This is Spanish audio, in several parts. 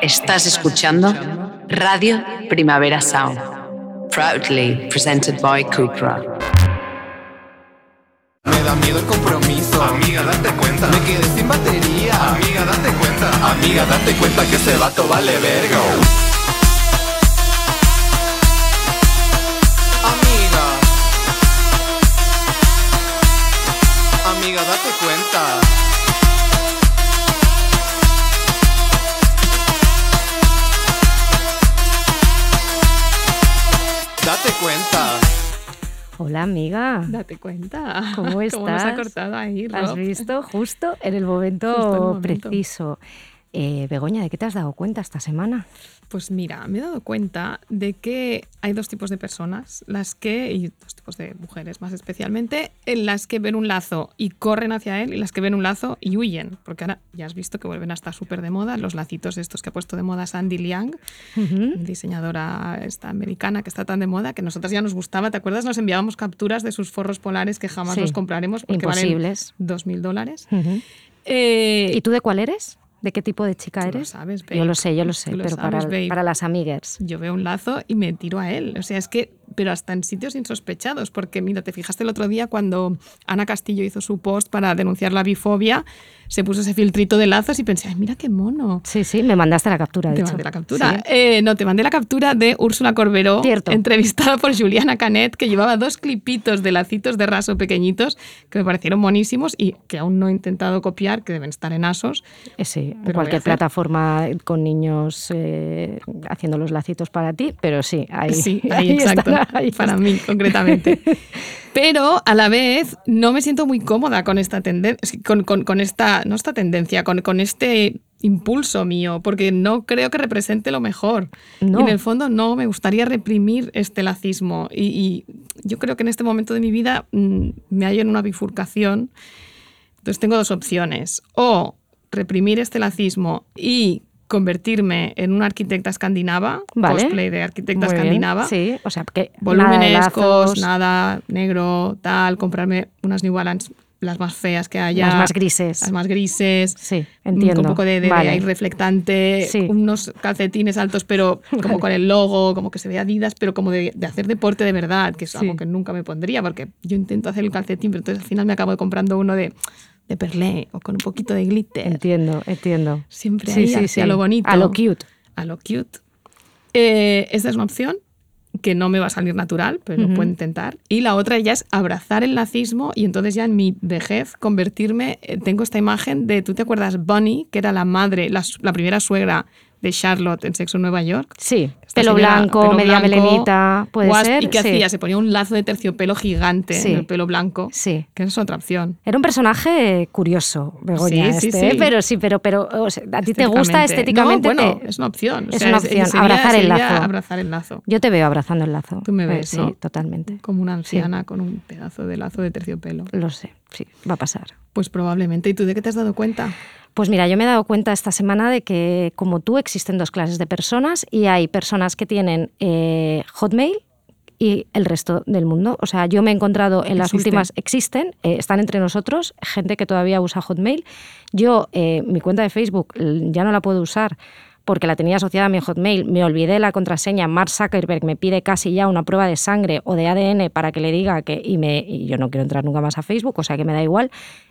Estás escuchando Radio Primavera Sound, proudly presented by Cupra. Me da miedo el compromiso. Amiga, date cuenta. Me quedé sin batería. Amiga, date cuenta. Amiga, date cuenta que ese vato vale verga. Amiga. Amiga, date cuenta. Cuenta. Hola amiga. Date cuenta. ¿Cómo estás? ¿Cómo nos ha cortado ahí, ¿Has visto? Justo en el momento, Justo en el momento. preciso. Eh, Begoña, ¿de qué te has dado cuenta esta semana? Pues mira, me he dado cuenta de que hay dos tipos de personas, las que, y dos tipos de mujeres más especialmente, en las que ven un lazo y corren hacia él y las que ven un lazo y huyen, porque ahora ya has visto que vuelven a estar súper de moda, los lacitos estos que ha puesto de moda Sandy Liang, diseñadora esta americana que está tan de moda que a nosotras ya nos gustaba, ¿te acuerdas? Nos enviábamos capturas de sus forros polares que jamás Sí, los compraremos porque imposibles. valen 2.000 dólares. Eh, ¿Y tú de cuál eres? ¿De qué tipo de chica Tú lo eres? sabes, yo lo sé, yo lo sé, Tú lo pero sabes, para, las amigues. yo veo un lazo y me tiro a él. O sea, es que, pero hasta en sitios insospechados, porque mira, te fijaste el otro día cuando Ana Castillo hizo su post para denunciar la bifobia, se puso ese filtrito de lazos y pensé, ay, mira qué mono. Sí, sí, me mandaste la captura, de Te hecho. mandé la captura. Sí. Eh, no, te mandé la captura de Úrsula Corberó, Cierto. entrevistada por Juliana Canet, que llevaba dos clipitos de lacitos de raso pequeñitos que me parecieron monísimos y que aún no he intentado copiar, que deben estar en asos. Eh, Sí, en cualquier plataforma con niños eh, haciendo los lacitos para ti, pero sí, ahí, Sí, ahí, ahí exacto. están, ahí para mí, concretamente. Pero a la vez no me siento muy cómoda con esta tendencia, con, con- con esta, no esta tendencia, con, con este impulso mío, porque no creo que represente lo mejor. No. Y en el fondo no me gustaría reprimir este lacismo. Y, y yo creo que en este momento de mi vida mm, me hallo en una bifurcación. Entonces tengo dos opciones. O reprimir este lacismo y convertirme en una arquitecta escandinava, Vale. cosplay de arquitecta Muy bien, escandinava, Sí, o sea, que nada lazos, nada, negro, tal, comprarme unas New Balance las más feas que haya. las más grises. Las más grises. Sí, entiendo. Con un poco de, de, Vale. reflectante, Sí. unos calcetines altos, pero como con el logo, como que se ve Adidas, pero como de, de hacer deporte de verdad, que es Sí. algo que nunca me pondría, porque yo intento hacer el calcetín, pero entonces al final me acabo comprando uno de, de perlé o con un poquito de glitter. Entiendo, entiendo. Siempre Sí, ahí sí, hacia sí. lo bonito. A lo cute. A lo cute. Eh, esta es una opción que no me va a salir natural, pero lo puedo intentar. Y la otra ya es abrazar el nazismo y entonces ya en mi vejez convertirme, eh, tengo esta imagen de, ¿tú te acuerdas? Bunny, que era la madre, la primera suegra de Charlotte en Sexo en Nueva York. Sí, pelo señora, blanco, pelo media blanco, melenita, puede guas- ser. ¿Y qué sí. hacía? Se ponía un lazo de terciopelo gigante Sí. en el pelo blanco, Sí. que es otra opción. Era un personaje curioso, Begoña, Sí, sí, este, ¿eh? sí. pero sí, pero, pero o sea, a ti te gusta estéticamente. No, bueno, te- es una opción. O es una opción, sería- abrazar el lazo. abrazar el lazo. Yo te veo abrazando el lazo. Tú me Eh, ves, Sí, ¿no? totalmente. Como una anciana con un pedazo de lazo de terciopelo. Lo sé, sí, va a pasar. Pues probablemente. ¿Y tú de qué te has dado cuenta? Pues mira, yo me he dado cuenta esta semana de que, como tú, existen dos clases de personas y hay personas que tienen eh, Hotmail y el resto del mundo. O sea, yo me he encontrado en las Existen. últimas, existen, eh, están entre nosotros, gente que todavía usa Hotmail. Yo, eh, mi cuenta de Facebook ya no la puedo usar porque la tenía asociada a mi Hotmail, me olvidé la contraseña, Mark Zuckerberg me pide casi ya una prueba de sangre o de ADN para que le diga que, y, me, y yo no quiero entrar nunca más a Facebook, o sea que me da igual,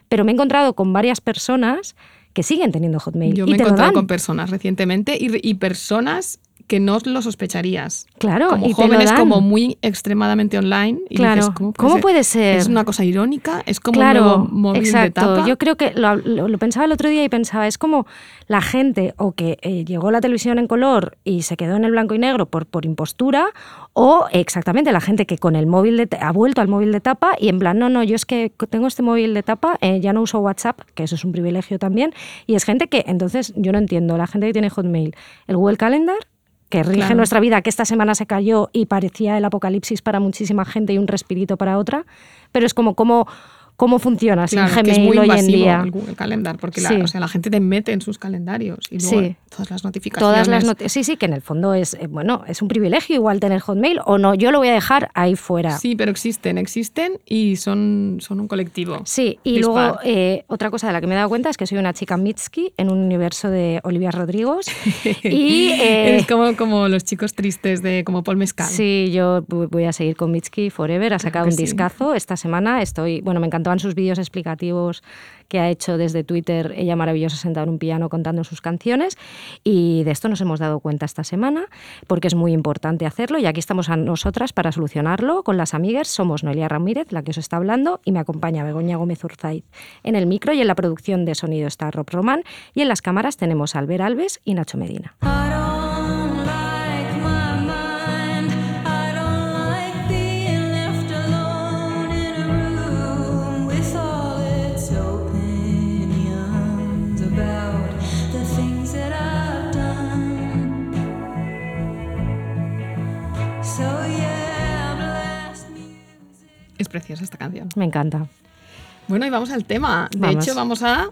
pero me he encontrado con varias personas que siguen teniendo Hotmail. Yo y me he encontrado con personas recientemente y, y personas que no lo sospecharías. Claro, como y te lo jóvenes dan. como muy extremadamente online. Y Claro. dices, ¿cómo, ¿Cómo ser? puede ser? Es una cosa irónica, es como claro, un nuevo móvil de exacto. tapa. Yo creo que lo, lo- lo pensaba el otro día y pensaba, es como la gente o que eh, llegó la televisión en color y se quedó en el blanco y negro por, por impostura, o exactamente la gente que con el móvil de, ha vuelto al móvil de tapa y en plan, no, no, yo es que tengo este móvil de tapa, eh, ya no uso WhatsApp, que eso es un privilegio también, y es gente que, entonces, yo no entiendo, la gente que tiene Hotmail, el Google Calendar, que rige Claro. nuestra vida, que esta semana se cayó y parecía el apocalipsis para muchísima gente y un respirito para otra, pero es como, como cómo funciona sin Claro, que es Gmail muy hoy en día. el Google Calendar, porque la, Sí. o sea, la gente te mete en sus calendarios y luego Sí. todas las notificaciones. Todas las noti- sí, sí, que en el fondo es, eh, bueno, es un privilegio igual tener Hotmail o no, yo lo voy a dejar ahí fuera. Sí, pero existen, existen y son, son un colectivo. Sí, y Dispar. luego eh, otra cosa de la que me he dado cuenta es que soy una chica Mitski en un universo de Olivia Rodrigos. y eh, Eres como, como los chicos tristes de como Paul Mescal. sí, yo voy a seguir con Mitski Forever. Ha sacado que un sí. discazo esta semana. Estoy, bueno, me encantaban sus vídeos explicativos que ha hecho desde Twitter. Ella maravillosa sentada en un piano contando sus canciones. Y de esto nos hemos dado cuenta esta semana porque es muy importante hacerlo. Y aquí estamos a nosotras para solucionarlo con las amigas. Somos Noelia Ramírez, la que os está hablando, y me acompaña Begoña Gómez Urzaiz. En el micro y en la producción de sonido está Rob Román. Y en las cámaras tenemos a Albert Alves y Nacho Medina. Es preciosa esta canción. Me encanta. Bueno, y vamos al tema. De Vamos. hecho, vamos a.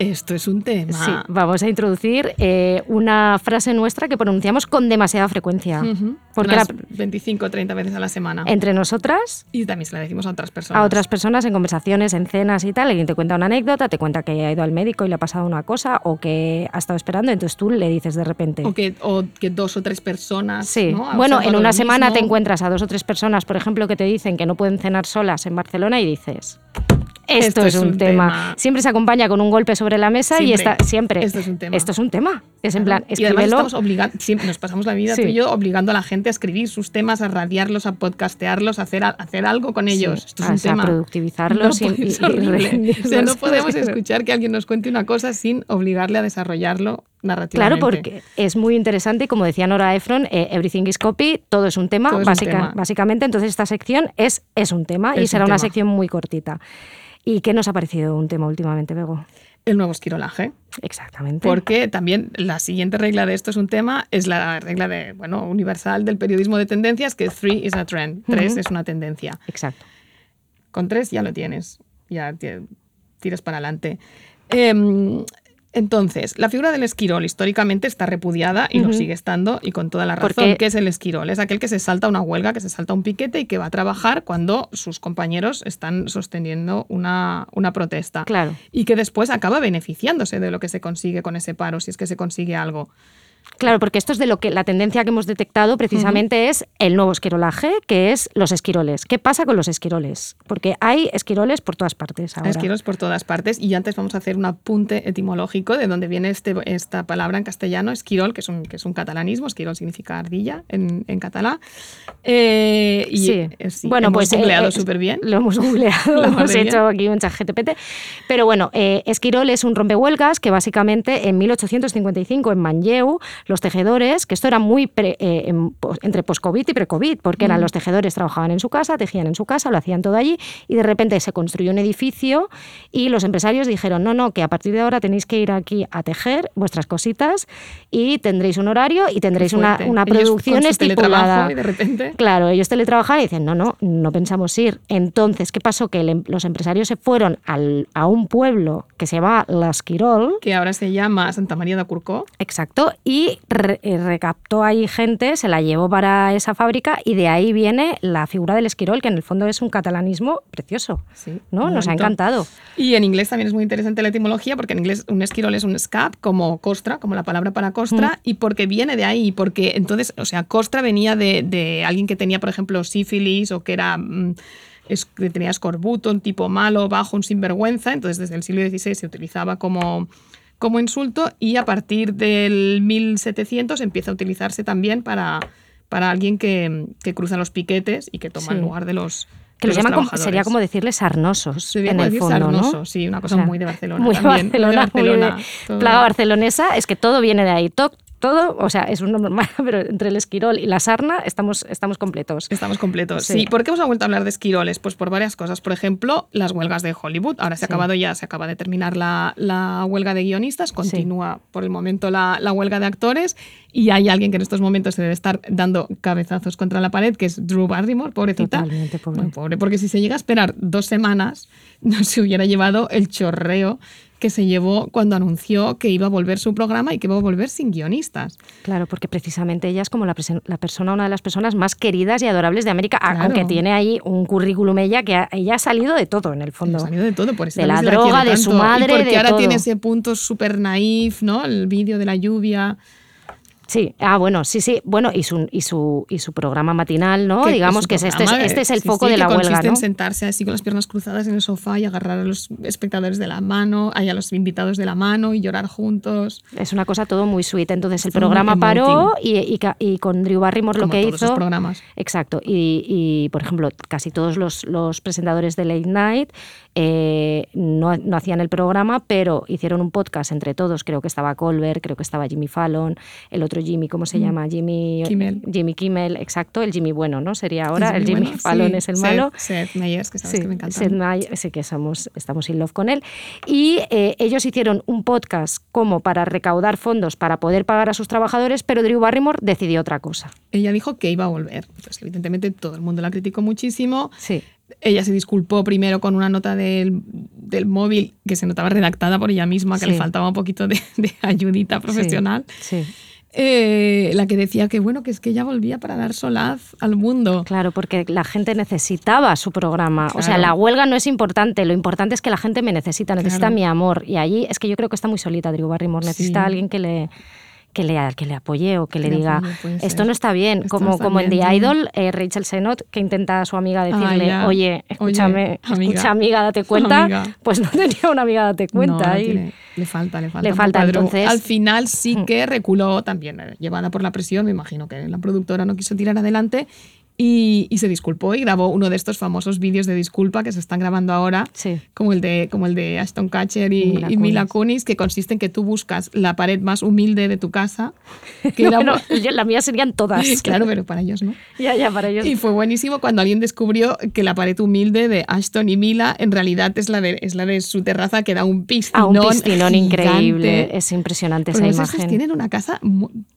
Esto es un tema. Sí, vamos a introducir eh, una frase nuestra que pronunciamos con demasiada frecuencia. Ujú. Porque Unas la- 25 o 30 veces a la semana. entre nosotras, Y también se la decimos a otras personas. a otras personas en conversaciones, en cenas y tal, alguien te cuenta una anécdota, te cuenta que ha ido al médico y le ha pasado una cosa o que ha estado esperando, entonces tú le dices de repente. O que, o que dos o tres personas. Sí, bueno, en una semana te encuentras a dos o tres personas, por ejemplo, que te dicen que no pueden cenar solas en Barcelona y dices, esto, es, un, tema. Siempre se acompaña con un golpe sobre la mesa y Siempre. está siempre. Esto es un tema. Esto es un tema. Es en plan, y además escríbelo. estamos siempre nos pasamos la vida Sí. tú y yo obligando a la gente a escribir sus temas, a radiarlos, a podcastearlos, a hacer, a hacer algo con ellos. Sí, Esto es o un sea, tema. productivizarlos y- puede- y- es y horrible. O sea, no podemos escuchar que alguien nos cuente una cosa sin obligarle a desarrollarlo narrativamente. Claro, porque es muy interesante y como decía Nora Ephron, eh, everything is copy, todo es un tema, es un básica- tema. básicamente. Entonces esta sección es, es un tema y Es un será una tema. sección muy cortita. ¿Y qué nos ha parecido un tema últimamente, Bego? El nuevo esquirolaje. Exactamente. Porque también la siguiente regla de esto es un tema, es la regla de, bueno, universal del periodismo de tendencias, que three is a trend. Tres es una tendencia. Exacto. Con tres ya lo tienes, ya ti- tiras para adelante. Em, entonces, la figura del esquirol históricamente está repudiada y lo sigue estando y con toda la razón. Porque- ¿Qué es el esquirol? Es aquel que se salta una huelga, que se salta un piquete y que va a trabajar cuando sus compañeros están sosteniendo una, una protesta. Claro. Y que después acaba beneficiándose de lo que se consigue con ese paro, si es que se consigue algo. Claro, porque esto es de lo que la tendencia que hemos detectado precisamente es el nuevo esquirolaje, que es los esquiroles. ¿Qué pasa con los esquiroles? Porque hay esquiroles por todas partes ahora. Esquiroles por todas partes y antes vamos a hacer un apunte etimológico de dónde viene este, esta palabra en castellano, esquirol, que es un, que es un catalanismo, esquirol significa ardilla en, en catalán. Eh, y Sí. eh, sí, bueno, hemos pues eh, googleado eh, súper bien. Lo hemos googleado, La hemos hecho aquí un chat GTPT. Pero bueno, eh, Esquirol es un rompehuelgas que básicamente en 1855 en Manlleu, los tejedores, que esto era muy pre- eh, pos- entre post-COVID y pre-COVID, porque Mm. eran los tejedores, trabajaban en su casa, tejían en su casa, lo hacían todo allí, y de repente se construyó un edificio y los empresarios dijeron, no, no, que a partir de ahora tenéis que ir aquí a tejer vuestras cositas y tendréis un horario y tendréis una, una producción estipulada. Y de repente. Claro, ellos teletrabajaban y dicen, no, no, no pensamos ir. Entonces, ¿qué pasó? Que el em- los empresarios se fueron al- a un pueblo que se llama Las Quirol, que ahora se llama Santa María de Curcó. exacto, y re- eh, recaptó ahí gente, se la llevó para esa fábrica y de ahí viene la figura del esquirol, que en el fondo es un catalanismo precioso. Sí, ¿no? Nos ha encantado. Y en inglés también es muy interesante la etimología, porque en inglés un esquirol es un scab, como costra, como la palabra para costra, y porque viene de ahí, porque entonces, o sea, costra venía de, de alguien que tenía, por ejemplo, sífilis o que era... mm, es- que tenía escorbuto, un tipo malo, bajo, un sinvergüenza, entonces desde el siglo XVI se utilizaba como, como insulto y a partir del 1700 empieza a utilizarse también para, para alguien que, que cruza los piquetes y que toma el Sí. lugar de los Que los los llaman como, sería como decirles sarnosos Sería en como el decir fondo, sarnoso, ¿no? sí, una O cosa sea, muy de Barcelona Muy de también, muy de Barcelona, muy de Barcelona, plaga barcelonesa, es que todo viene de ahí. Todo, o sea, es un nombre normal, pero entre el esquirol y la sarna estamos, estamos completos. Estamos completos. Sí. Sí. ¿Por qué hemos vuelto a hablar de esquiroles? Pues por varias cosas. Por ejemplo, las huelgas de Hollywood. Ahora se ha Sí. acabado ya, se acaba de terminar la, la huelga de guionistas. Continúa por el momento la, la huelga de actores. Y hay alguien que en estos momentos se debe estar dando cabezazos contra la pared, que es Drew Barrymore, pobrecita. Totalmente, pobre. Muy pobre, porque si se llega a esperar dos semanas no se hubiera llevado el chorreo que se llevó cuando anunció que iba a volver su programa y que iba a volver sin guionistas. Claro, porque precisamente ella es como la, persona, una de las personas más queridas y adorables de América, Claro. aunque tiene ahí un currículum ella que ha, ella ha salido de todo en el Ha fondo. salido de todo, por eso De la droga, de su madre, y porque de ahora todo. tiene ese punto súper naif, ¿no? El vídeo de la lluvia. Sí, ah, bueno, sí, sí. Bueno, y su, y su, y su programa matinal, ¿no? que Digamos que es este, es- este es el sí, foco sí, de que la huelga, consiste ¿no? en sentarse así con las piernas cruzadas en el sofá y agarrar a los espectadores de la mano, a los invitados de la mano y llorar juntos. Es una cosa todo muy sweet. Entonces el programa paró y, y con Drew Barrymore lo que todos hizo. los programas. Exacto. Y, y, por ejemplo, casi todos los, los presentadores de Late Night eh, no, no hacían el programa, pero hicieron un podcast entre todos. Creo que estaba Colbert, creo que estaba Jimmy Fallon, el otro Jimmy, ¿cómo se llama? Jimmy Mm. Kimmel. Jimmy Kimmel, exacto. El Jimmy bueno, ¿no? Sería ahora. El Jimmy, bueno, Fallon sí, es el Seth- malo. Seth Meyers, que sabes Sí, que me encanta. Seth Meyers, sí que somos, estamos in love con él. Y eh, ellos hicieron un podcast como para recaudar fondos para poder pagar a sus trabajadores, pero Drew Barrymore decidió otra cosa. Ella dijo que iba a volver. Pues evidentemente todo el mundo la criticó muchísimo. Sí. Ella se disculpó primero con una nota del, del móvil que se notaba redactada por ella misma, que Sí. le faltaba un poquito de, de ayudita profesional. Sí. sí. Eh, la que decía que bueno, que es que ella volvía para dar solaz al mundo. Claro, porque la gente necesitaba su programa. O sea, la huelga no es importante, lo importante es que la gente me necesita, necesita Claro. mi amor. Y allí es que yo creo que está muy solita Drew Barrymore, necesita Sí. a alguien que le, que le, que le apoye o que, le le diga, apoye, esto no está bien. Esto como está como en The. Idol, eh, Rachel Sennott, que intenta a su amiga decirle, ya. oye, escúchame, Oye, amiga. escucha amiga, date cuenta. Amiga. Pues no tenía una amiga, date cuenta. No, y- tiene- le falta, le falta. Le falta, entonces- Al final sí Mm. que reculó también, eh, llevada por la presión, me imagino que la productora no quiso tirar adelante y, y se disculpó y grabó uno de estos famosos vídeos de disculpa que se están grabando ahora, Sí. como, el de, como el de Ashton Kutcher y, Mila y Mila Kunis. Kunis, que consiste en que tú buscas la pared más humilde de tu casa. Que era Bueno, bu- yo- la mía serían todas. claro, pero para ellos no. Ya, ya, para ellos. Y fue buenísimo cuando alguien descubrió que la pared humilde de Ashton y Mila en realidad es la de, es la de su terraza que da un piscinón. un piscinón increíble. Es impresionante Pero esa no imagen. tienen una casa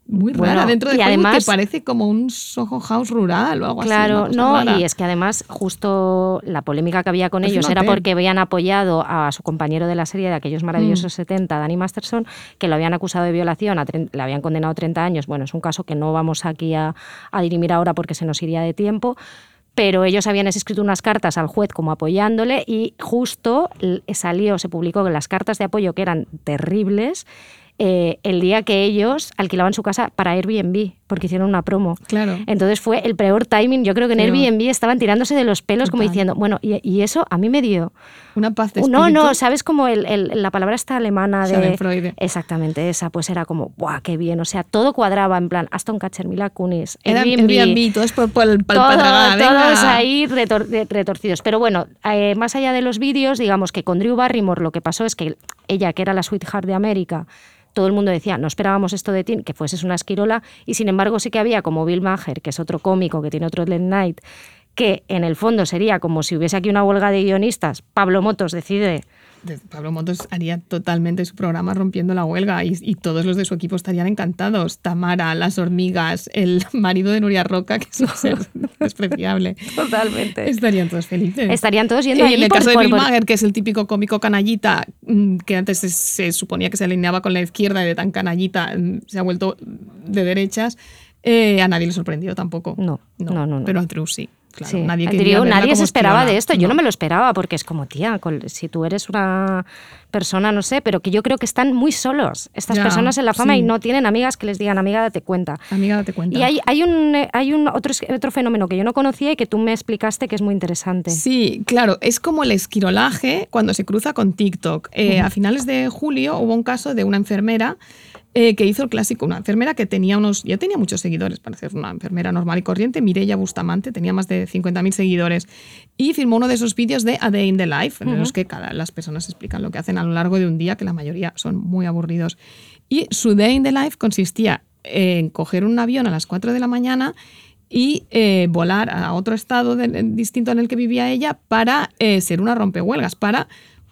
mu- muy, Bueno, rara dentro de y además- que parece como un Soho House rural o algo así. Claro, una cosa no, rara. y es que además justo la polémica que había con Parece ellos era porque habían apoyado a su compañero de la serie de aquellos maravillosos Mm. 70, Danny Masterson, que lo habían acusado de violación, a le habían condenado 30 años. Bueno, es un caso que no vamos aquí a, a dirimir ahora porque se nos iría de tiempo. Pero ellos habían escrito unas cartas al juez como apoyándole y justo salió, se publicó que las cartas de apoyo que eran terribles eh, el día que ellos alquilaban su casa para Airbnb, porque hicieron una promo. Claro. Entonces fue el peor timing. Yo creo que en Pero- Airbnb estaban tirándose de los pelos como diciendo, bueno, y, y eso a mí me dio... Una paz de No, no, espíritu. ¿sabes como el, el- la palabra esta alemana de... Exactamente, esa, pues era como, ¡buah, qué bien! O sea, todo cuadraba en plan Aston Catcher, Mila Kunis, Airbnb, Airbnb, todo es por, por el todo- venga. todos ahí retor- retorcidos. Pero bueno, eh, más allá de los vídeos, digamos que con Drew Barrymore lo que pasó es que ella, que era la sweetheart de América, todo el mundo decía, no esperábamos esto de ti, que fueses una esquirola, y sin embargo sí que había como Bill Maher, que es otro cómico que tiene otro late night, que en el fondo sería como si hubiese aquí una huelga de guionistas, Pablo Motos decide de- Pablo Motos haría totalmente su programa rompiendo la huelga y, y todos los de su equipo estarían encantados. Tamara, las hormigas, el marido de Nuria Roca, que es un ser despreciable. Totalmente. Estarían todos felices. Estarían todos yendo Y en el por- caso de Bill por- Maher, que es el típico cómico canallita, mm, que antes se, se suponía que se alineaba con la izquierda y de tan canallita mm, se ha vuelto de derechas, eh, a nadie le sorprendió tampoco. No, no, no, no. Pero a Drew sí. Claro, Sí, nadie digo, nadie se esperaba de esto. Yo no. me lo esperaba porque es como, tía, si tú eres una persona, no sé, pero que yo creo que están muy solos estas Ya, personas en la fama sí. y no tienen amigas que les digan, amiga, date cuenta. Amiga, date cuenta. Y hay, hay un, hay un otro, otro fenómeno que yo no conocía y que tú me explicaste que es muy interesante. Sí, claro, es como el esquirolaje cuando se cruza con TikTok. Eh, A finales de julio hubo un caso de una enfermera eh, que hizo el clásico, una enfermera que tenía unos, ya tenía muchos seguidores para ser una enfermera normal y corriente, Mireia Bustamante, tenía más de 50.000 seguidores, y filmó uno de esos vídeos de A Day in the Life, en los que cada, las personas explican lo que hacen a lo largo de un día, que la mayoría son muy aburridos. Y su Day in the Life consistía en coger un avión a las 4 de la mañana y eh, volar a otro estado de- distinto en el que vivía ella para eh, ser una rompehuelgas, para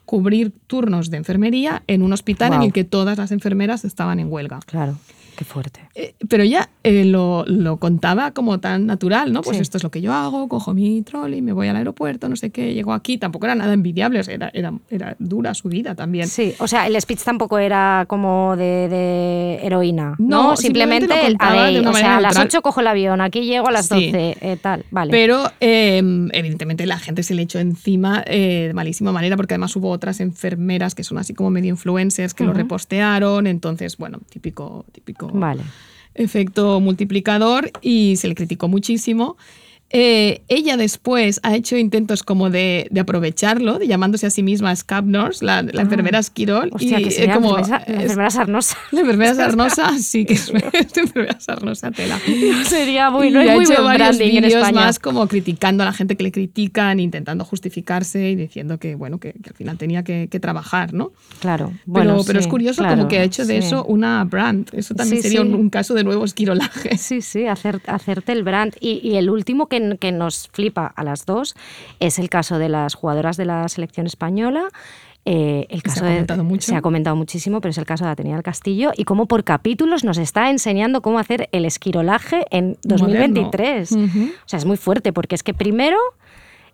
cubrir turnos de enfermería en un hospital en el que todas las enfermeras estaban en huelga. Claro. Qué fuerte. Eh, pero ella eh, lo, lo contaba como tan natural, ¿no? Pues Sí. esto es lo que yo hago, cojo mi trolley, me voy al aeropuerto, no sé qué, llego aquí. Tampoco era nada envidiable, era, era, era dura su vida también. Sí, o sea, el speech tampoco era como de, de heroína, ¿no? No, simplemente simplemente, lo el, de una o sea, a las neutral. 8 cojo el avión, aquí llego a las Sí. 12, eh, tal, vale. Pero eh, evidentemente la gente se le echó encima eh, de malísima manera porque además hubo otras enfermeras que son así como medio influencers que lo Ujú. repostearon. Entonces, bueno, típico, típico Vale. efecto multiplicador y se le criticó muchísimo. Eh, ella después ha hecho intentos como de, de aprovecharlo, de llamándose a sí misma Scab Nurse, la, la enfermera Esquirol. Ah. Hostia, y, que eh, como, enfermera, es- enfermera sarnosa. la enfermera sarnosa, sí, que es una enfermera sarnosa tela. Sería muy, Y no es ha muy hecho varios vídeos más como criticando a la gente que le critican, intentando justificarse y diciendo que, bueno, que, que al final tenía que, que trabajar, ¿no? Claro, Pero, bueno, pero es sí, curioso claro, como que ha hecho de sí. eso una brand. Eso también Sí, sería sí. Un, un caso de nuevo esquirolaje. Sí, sí, hacer, hacerte el brand. Y, y el último que, que nos flipa a las dos es el caso de las jugadoras de la selección española. Eh, el Que se caso ha de- comentado mucho. se ha comentado muchísimo, pero es el caso de Atenea del Castillo y cómo por capítulos nos está enseñando cómo hacer el esquirolaje en 2023. Moderno. Ujú. O sea, es muy fuerte porque es que primero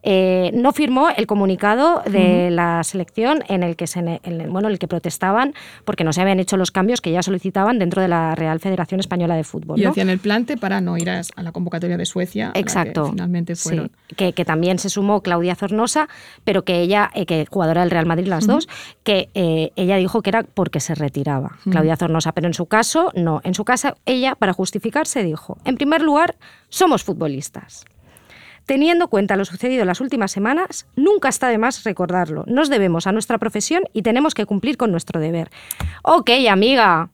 eh, no firmó el comunicado de la selección en el que se en el- bueno, en el que protestaban porque no se habían hecho los cambios que ya solicitaban dentro de la Real Federación Española de Fútbol. Y ¿no? hacían el plante para no ir a, a la convocatoria de Suecia. a la que Exacto. finalmente Sí, fueron. que, que también se sumó Claudia Zornosa, pero que ella, eh, que jugadora del Real Madrid las dos, que eh, ella dijo que era porque se retiraba, Claudia Zornosa, pero en su caso no. En su caso, ella, para justificarse, dijo, en primer lugar, somos futbolistas. Teniendo en cuenta lo sucedido en las últimas semanas, nunca está de más recordarlo. Nos debemos a nuestra profesión y tenemos que cumplir con nuestro deber. Ok, amiga.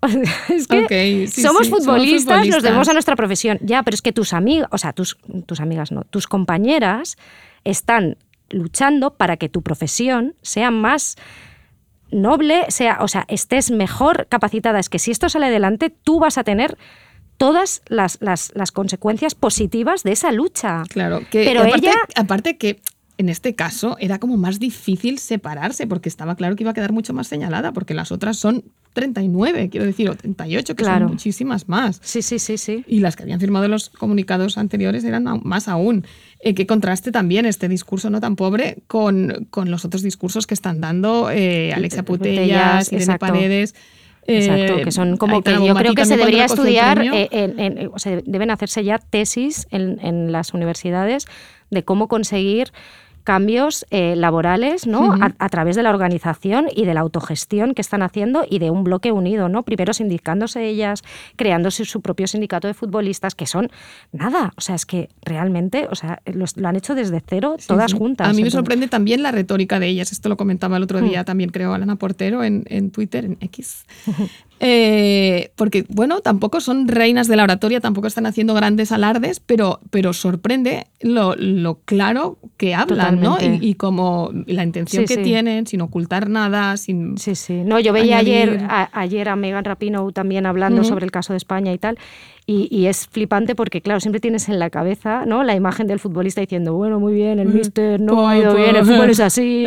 es que Ok, sí, somos, sí, somos futbolistas, nos futbolistas. debemos a nuestra profesión. Ya, pero es que tus amigas, o sea, tus, tus amigas no, tus compañeras están luchando para que tu profesión sea más noble, sea, o sea, estés mejor capacitada. Es que si esto sale adelante, tú vas a tener todas las, las, las consecuencias positivas de esa lucha. Claro, que Pero aparte, ella- aparte que en este caso era como más difícil separarse porque estaba claro que iba a quedar mucho más señalada porque las otras son 39, quiero decir, o 38, que Claro. son muchísimas más. Sí, sí, sí, sí. Y las que habían firmado los comunicados anteriores eran más aún. Eh, que contraste también este discurso no tan pobre con, con los otros discursos que están dando eh, Alexia Putellas, Putellas, Irene exacto. Eh, que son como que yo creo que se debería estudiar, eh, en- en- o sea, deben hacerse ya tesis en, en las universidades de cómo conseguir cambios eh, laborales ¿no? A, a través de la organización y de la autogestión que están haciendo y de un bloque unido, ¿no? Primero sindicándose ellas, creándose su propio sindicato de futbolistas, que son nada, o sea, es que realmente, o sea, lo han hecho desde cero, Sí, todas sí. juntas. A mí me sorprende también la retórica de ellas. Esto lo comentaba el otro Mm. día también, creo, Alana Portero en, en Twitter, en X. Eh, porque, bueno, tampoco son reinas de la oratoria, tampoco están haciendo grandes alardes, pero, pero sorprende lo, lo claro que hablan, ¿no? Y, y como la intención Sí, que sí. tienen, sin ocultar nada, sin... Sí, sí. No, yo veía ayer, a, ayer a Megan Rapinoe también hablando sobre el caso de España y tal. Y, y es flipante porque, claro, siempre tienes en la cabeza ¿no? la imagen del futbolista diciendo, bueno, muy bien, el mister no ha ido bien, el fútbol es así.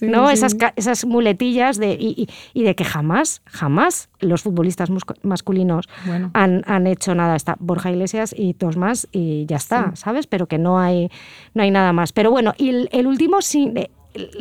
¿no? sí. Esas, esas muletillas de, y, y- y de que jamás, jamás los futbolistas masculinos Bueno. han, han hecho nada. Está Borja Iglesias y dos más y ya está, ¿sabes? Pero que no hay, no hay nada más. Pero bueno, y el, el último, sí, eh,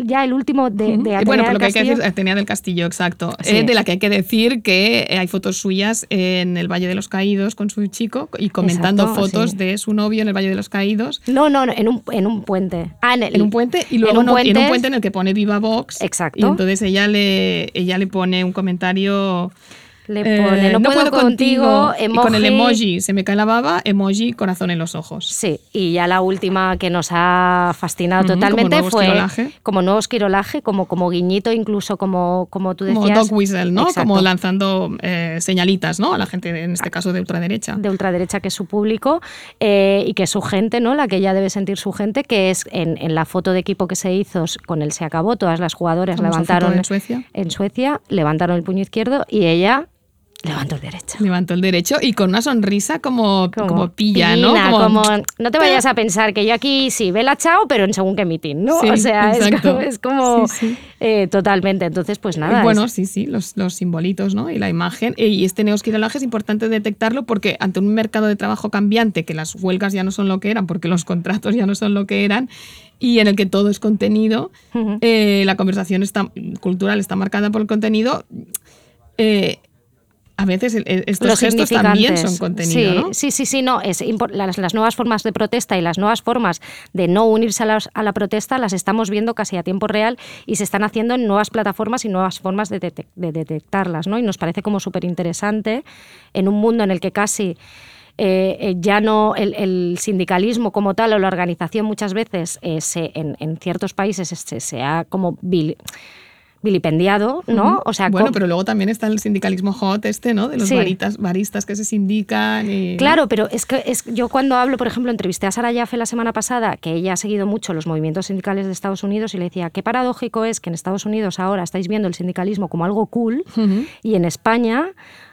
ya el último de, de Atenea bueno, del pero lo que hay que Castillo- decir, Atenea del Castillo, exacto. Sí. Eh, de la que hay que decir que eh, hay fotos suyas en el Valle de los Caídos con su chico y comentando Exacto, fotos sí. de su novio en el Valle de los Caídos. No, no, no, en un, en un puente. Ah, en, el- En un puente y luego en un no- en un puente- puente en el que pone Viva Vox. Exacto. Y entonces ella le, ella le pone un comentario. Le eh, pone, no, puedo, contigo, y con el emoji se me cae la baba, emoji corazón en los ojos. Sí, y ya la última que nos ha fascinado como totalmente nuevo fue esquirolaje. como nuevo esquirolaje, como, como guiñito, incluso como, como tú Como decías. dog whistle, ¿no? Exacto. Como lanzando eh, señalitas, ¿no? A la gente, en este caso de ultraderecha. de ultraderecha que es su público eh, y que es su gente, ¿no? La que ella debe sentir su gente, que es en, en la foto de equipo que se hizo con él se acabó, todas las jugadoras levantaron en Suecia. en Suecia, levantaron el puño izquierdo y ella Levanto el derecho. Levantó el derecho y con una sonrisa como, como, pilla, ¿no? como, no te vayas a pensar que yo aquí sí, vela chao, pero en según qué meeting, ¿no? Sí, o sea, es como, es como, Sí, sí. eh, totalmente. Entonces, pues nada. Bueno, es- sí, sí, los, los simbolitos, ¿no? Y la imagen. Eh, Y este neosquirolaje es importante detectarlo porque ante un mercado de trabajo cambiante, que las huelgas ya no son lo que eran, porque los contratos ya no son lo que eran, y en el que todo es contenido, eh, la conversación está, cultural está marcada por el contenido. eh, a veces estos los gestos también son contenido, sí, ¿no? Sí, sí, sí, no. Es las, las nuevas formas de protesta y las nuevas formas de no unirse a, las- a la protesta las estamos viendo casi a tiempo real y se están haciendo en nuevas plataformas y nuevas formas de, detec- de detectarlas, ¿no? Y nos parece como súper interesante en un mundo en el que casi eh, eh, ya no el, el sindicalismo como tal o la organización muchas veces eh, se, en, en ciertos países se, se ha como vil- vilipendiado, ¿no? O sea, bueno, pero luego también está el sindicalismo hot este, ¿no? De los Sí. baristas que se sindican y... Claro, pero es que es, yo cuando hablo, por ejemplo, entrevisté a Sara Jaffe la semana pasada, que ella ha seguido mucho los movimientos sindicales de Estados Unidos, y le decía, qué paradójico es que en Estados Unidos ahora estáis viendo el sindicalismo como algo cool, y en España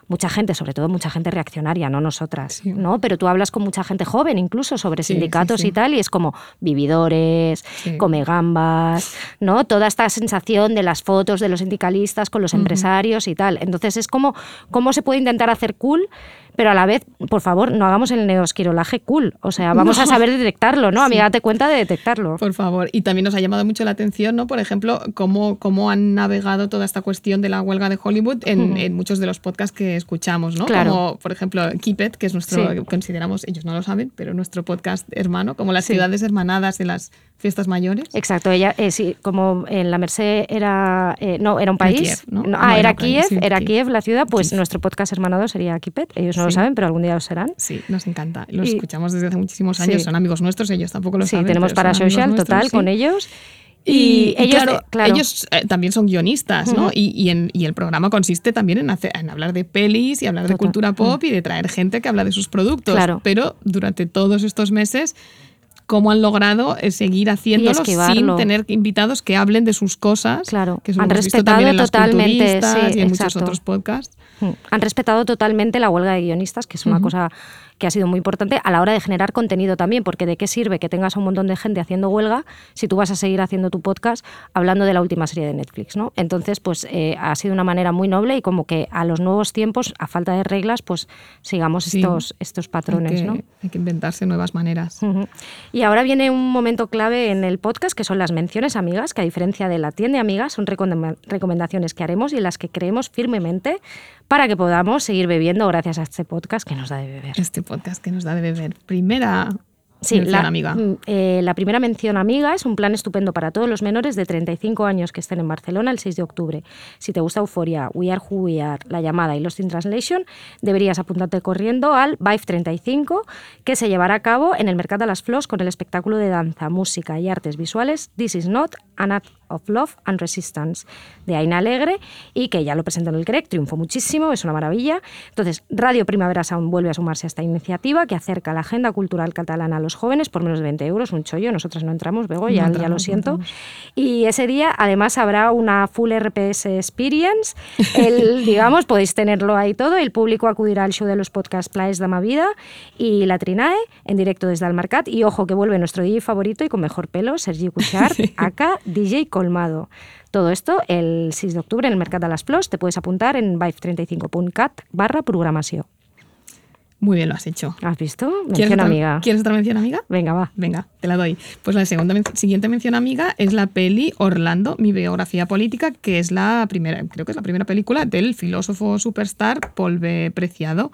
mucha gente, sobre todo mucha gente reaccionaria, no nosotras, Sí. ¿no? Pero tú hablas con mucha gente joven incluso sobre Sí, sindicatos sí. y tal, y es como vividores, come gambas, ¿no? Toda esta sensación de las fotos de los sindicalistas con los empresarios y tal. Entonces es como cómo se puede intentar hacer cool, pero a la vez, por favor, no hagamos el neosquirolaje cool. O sea, vamos a saber detectarlo, ¿no? Amiga, date cuenta de detectarlo. Por favor. Y también nos ha llamado mucho la atención, ¿no? Por ejemplo, cómo, cómo han navegado toda esta cuestión de la huelga de Hollywood en, muchos de los podcasts que escuchamos, ¿no? Claro. Como, por ejemplo, Keep It, que es nuestro, Sí. consideramos, ellos no lo saben, pero nuestro podcast hermano, como las Sí. ciudades hermanadas de las fiestas mayores. Exacto, ella, eh, sí, como en la Merced era, eh, no, era un país. Kiev, ¿no? No, Ah, ah, no, era Kiev, sí, era Kiev. Kiev la ciudad, pues nuestro podcast hermanado sería Kipet. Ellos no lo Sí. saben, pero algún día lo serán. Sí, nos encanta. Los Y- escuchamos desde hace muchísimos años. Sí. Son amigos nuestros, ellos tampoco lo Sí, saben. tenemos pero para social total sí. con ellos. Y, y ellos, claro, eh, claro. ellos eh, también son guionistas, ¿no? Y, y en- y el programa consiste también en, hacer- en hablar de pelis y hablar de cultura pop y de traer gente que habla de sus productos. Claro. Pero durante todos estos meses, ¿cómo han logrado eh, seguir haciéndolo sin tener invitados que hablen de sus cosas? Claro. Que eso Han respetado totalmente, sí, y en muchos exacto. otros podcasts. Mm. Han respetado totalmente la huelga de guionistas, que es una cosa que ha sido muy importante a la hora de generar contenido también, porque de qué sirve que tengas a un montón de gente haciendo huelga si tú vas a seguir haciendo tu podcast hablando de la última serie de Netflix, ¿no? Entonces, pues eh, ha sido una manera muy noble y como que a los nuevos tiempos, a falta de reglas, pues sigamos Sí. estos, estos patrones, hay, que, ¿no? hay que inventarse nuevas maneras. Y ahora viene un momento clave en el podcast, que son las menciones amigas, que a diferencia de la tienda amigas, son recomenda- recomendaciones que haremos y en las que creemos firmemente para que podamos seguir bebiendo gracias a este podcast que nos da de beber. Este podcast que nos da de beber. Primera Sí, mención, la, amiga. mm, eh, la primera mención amiga es un plan estupendo para todos los menores de 35 años que estén en Barcelona el 6 de octubre. Si te gusta Euforia, We Are Who We Are, La Llamada y Lost in Translation, deberías apuntarte corriendo al Vive 35, que se llevará a cabo en el Mercat de las Flors con el espectáculo de danza, música y artes visuales This is Not an of Love and Resistance de Aina Alegre y que ya lo presentó en el CREC, triunfó muchísimo, es una maravilla. Entonces, Radio Primavera Sound vuelve a sumarse a esta iniciativa que acerca la agenda cultural catalana a los jóvenes por menos de 20 euros, un chollo, nosotras no entramos, Bego, No ya, ya lo no siento. y ese día además habrá una full RPS Experience, el, digamos, podéis tenerlo ahí todo, el público acudirá al show de los podcasts Plaes de Vida y la Trinae en directo desde Almarcat. Y ojo que vuelve nuestro DJ favorito y con mejor pelo, Sergi Cuchart, acá DJ Colmado. Todo esto el 6 de octubre en el Mercat de las Flors, te puedes apuntar en vive35.cat barra programación. Muy bien lo has hecho. ¿Has visto? ¿Quieres Mención otra, amiga. ¿Quieres otra mención amiga? Venga, va. Venga, te la doy. Pues la segunda siguiente mención amiga es la peli Orlando, mi biografía política, que es la primera, creo que es la primera película del filósofo superstar Paul B. Preciado.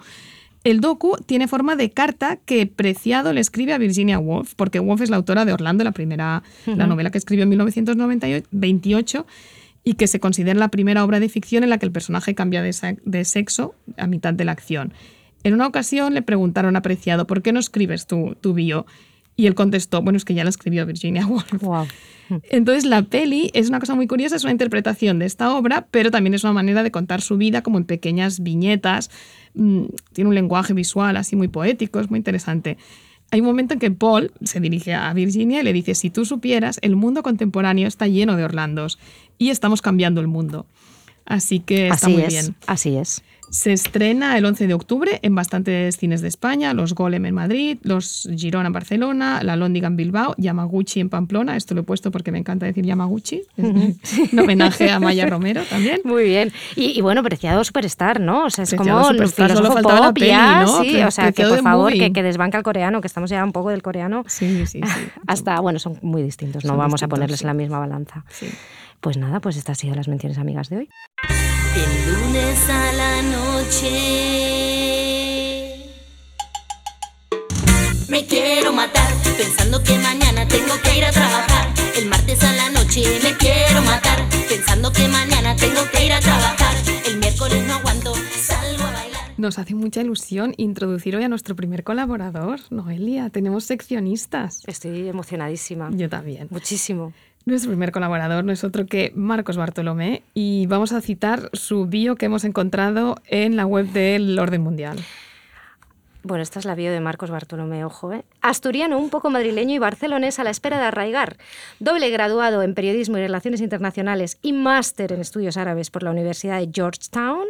El docu tiene forma de carta que Preciado le escribe a Virginia Woolf, porque Woolf es la autora de Orlando, la primera, la novela que escribió en 1928 y que se considera la primera obra de ficción en la que el personaje cambia de, sexo a mitad de la acción. En una ocasión le preguntaron a Preciado, ¿por qué no escribes tu, tu bio? Y él contestó, bueno, es que ya la escribió Virginia Woolf. Wow. Entonces la peli es una cosa muy curiosa, es una interpretación de esta obra, pero también es una manera de contar su vida como en pequeñas viñetas. Mm, Tiene un lenguaje visual así muy poético, es muy interesante. Hay un momento en que Paul se dirige a Virginia y le dice, si tú supieras, el mundo contemporáneo está lleno de Orlandos y estamos cambiando el mundo. Así que está Así muy es, bien. así es. Se estrena el 11 de octubre en bastantes cines de España, los Golem en Madrid, los Girona en Barcelona, la Lóndiga en Bilbao, Yamaguchi en Pamplona, esto lo he puesto porque me encanta decir Yamaguchi, un homenaje a Maya Romero también. Muy bien. Y, y bueno, Preciado Superstar, ¿no? O sea, es Preciado como solo filósofo la pop peli, ya, ¿no? sí, o sea, que por favor, que, que desbanca el coreano, que estamos ya un poco del coreano. Sí, sí, sí. Hasta, bueno, son muy distintos, no Son vamos a ponerles sí. en la misma balanza. Sí. Pues nada, pues estas han sido las menciones amigas de hoy. El lunes a la noche. Me quiero matar pensando que mañana tengo que ir a trabajar. El martes a la noche me quiero matar pensando que mañana tengo que ir a trabajar. El miércoles no aguanto, salgo a bailar. Nos hace mucha ilusión introducir hoy a nuestro primer colaborador, Noelia. Tenemos seccionistas. Estoy emocionadísima. Yo también. Muchísimo. Nuestro primer colaborador no es otro que Marcos Bartolomé y vamos a citar su bio que hemos encontrado en la web del Orden Mundial. Bueno, esta es la bio de Marcos Bartolomé, ojo, ¿eh? Asturiano, un poco madrileño y barcelonés a la espera de arraigar. Doble graduado en Periodismo y Relaciones Internacionales y máster en Estudios Árabes por la Universidad de Georgetown.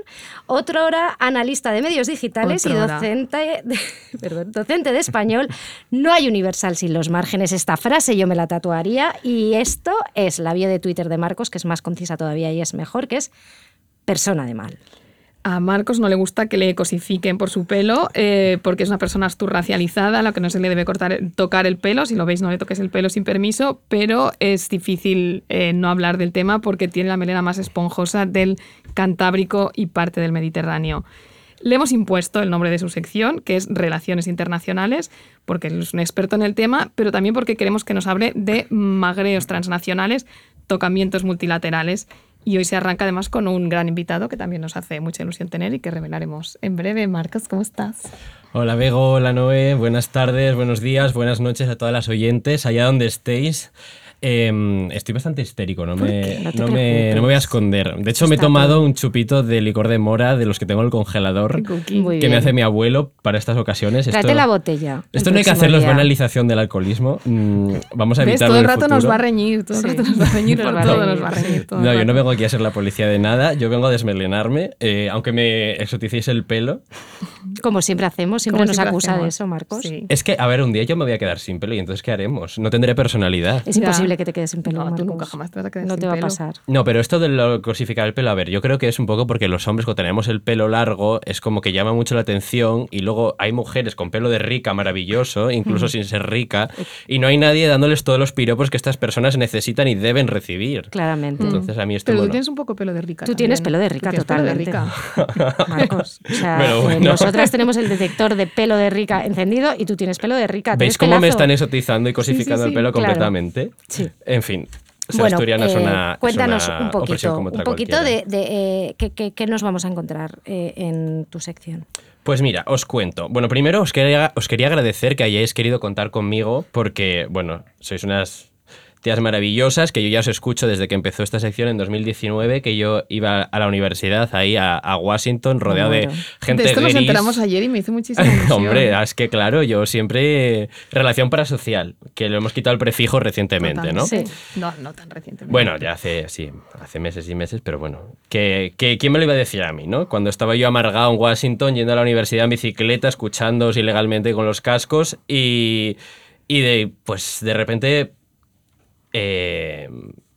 Otrora analista de medios digitales y docente de, perdón, docente de español. No hay universal sin los márgenes. Esta frase yo me la tatuaría. Y esto es la bio de Twitter de Marcos, que es más concisa todavía y es mejor, que es persona de mal. A Marcos no le gusta que le cosifiquen por su pelo eh, porque es una persona asturracializada, a la que no se le debe cortar, tocar el pelo. Si lo veis, no le toques el pelo sin permiso, pero es difícil eh, no hablar del tema porque tiene la melena más esponjosa del Cantábrico y parte del Mediterráneo. Le hemos impuesto el nombre de su sección, que es Relaciones Internacionales, porque es un experto en el tema, pero también porque queremos que nos hable de magreos transnacionales, tocamientos multilaterales. Y hoy se arranca además con un gran invitado que también nos hace mucha ilusión tener y que revelaremos en breve. Marcos, ¿cómo estás? Hola Bego, hola Noé, buenas tardes, buenos días, buenas noches a todas las oyentes, allá donde estéis. Eh, estoy bastante histérico, no me, No me, preocupes. no me voy a esconder. De hecho, me he tomado todo. un chupito de licor de mora de los que tengo en el congelador que me hace mi abuelo para estas ocasiones. Tráete Esto- la botella. Esto no hay que hacerlo, es banalización del alcoholismo. Mm, vamos a ¿Ves? evitarlo Todo el rato nos va a reñir, todo el Sí. rato nos va a reñir, todo reñir, nos va a reñir. todo No, yo no vengo aquí a ser la policía de nada, yo vengo a desmelenarme, eh, aunque me exoticéis el pelo. Como siempre hacemos, siempre Como nos siempre acusa de eso, Marcos. Sí. Es que, a ver, un día yo me voy a quedar sin pelo y entonces ¿qué haremos? No tendré personalidad. Es Ya. Imposible que te quedes sin pelo. No, tú nunca jamás te vas a quedar No sin te va a pasar. No, pero esto de lo cosificar el pelo, a ver, yo creo que es un poco porque los hombres cuando tenemos el pelo largo es como que llama mucho la atención y luego hay mujeres con pelo de rica maravilloso, incluso sin ser rica, y no hay nadie dándoles todos los piropos que estas personas necesitan y deben recibir. Claramente. Entonces a mí esto Pero tú tienes un poco pelo de rica. Tú tienes también. pelo de Tú rica, tienes pelo de totalmente. rica. Marcos. O sea, Pero eh, nosotras tenemos el detector de pelo de rica encendido y tú tienes pelo de rica. ¿Veis ¿Tienes cómo me están exotizando y cosificando sí, el pelo claro. completamente? Sí. En fin, ser Bueno, asturiana es eh, una es cuéntanos una un poquito, como un poquito de, eh, qué, qué- qué nos vamos a encontrar eh, en tu sección. Pues mira, os cuento. Bueno, primero os quería, os quería agradecer que hayáis querido contar conmigo porque, bueno, sois unas tías maravillosas que yo ya os escucho desde que empezó esta sección en 2019, que yo iba a la universidad ahí a, a Washington rodeado de gente de esto nos enteramos ayer y me hizo muchísima ilusión. Hombre, es que claro, yo siempre relación parasocial, que le hemos quitado el prefijo recientemente, ¿no? Totalmente. Sí. No, no tan recientemente. Bueno, ya hace, sí, hace meses y meses, pero bueno. Que, que- ¿Quién me lo iba a decir a mí, no? Cuando estaba yo amargado en Washington, yendo a la universidad en bicicleta, escuchándoos ilegalmente con los cascos y, y de, pues, de repente... eh,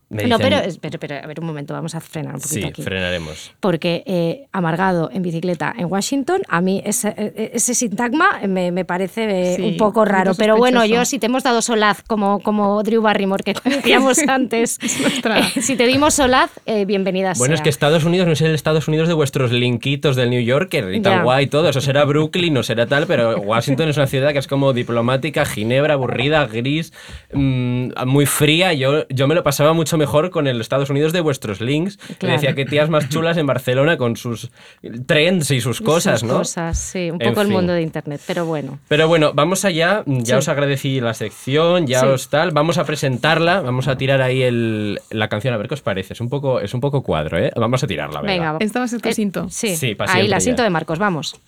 me no, pero, pero, pero, a ver, un momento, vamos a frenar un poquito Sí, aquí. frenaremos. Porque eh, amargado en bicicleta en Washington, a mí ese, eh, ese sintagma me, me parece eh, Sí, un poco un raro. Pero bueno, yo si te hemos dado solaz como, como Drew Barrymore que decíamos antes, nuestra- eh, si te dimos solaz, eh, bienvenida Bueno, es que Estados Unidos no es el Estados Unidos de vuestros linkitos del New Yorker y tan guay todo. Eso será Brooklyn, no será tal, pero Washington es una ciudad que es como diplomática, ginebra, aburrida, gris, mm, muy fría. Yo, yo me lo pasaba mucho mejor con el Estados Unidos de vuestros links. Claro. decía que tías más chulas en Barcelona con sus trends y sus cosas, Sus ¿no? cosas, sí, un En poco el fin. mundo de Internet, pero bueno. Pero bueno, vamos allá. Ya Sí. os agradecí la sección, ya Sí. os tal. Vamos a presentarla, vamos a tirar ahí el- la canción a ver qué os parece. Es un poco, es un poco cuadro, ¿eh? Vamos a tirarla, venga. Venga, Esta va a ser tu Eh, cinto. Sí, ahí la cinto de Marcos, vamos.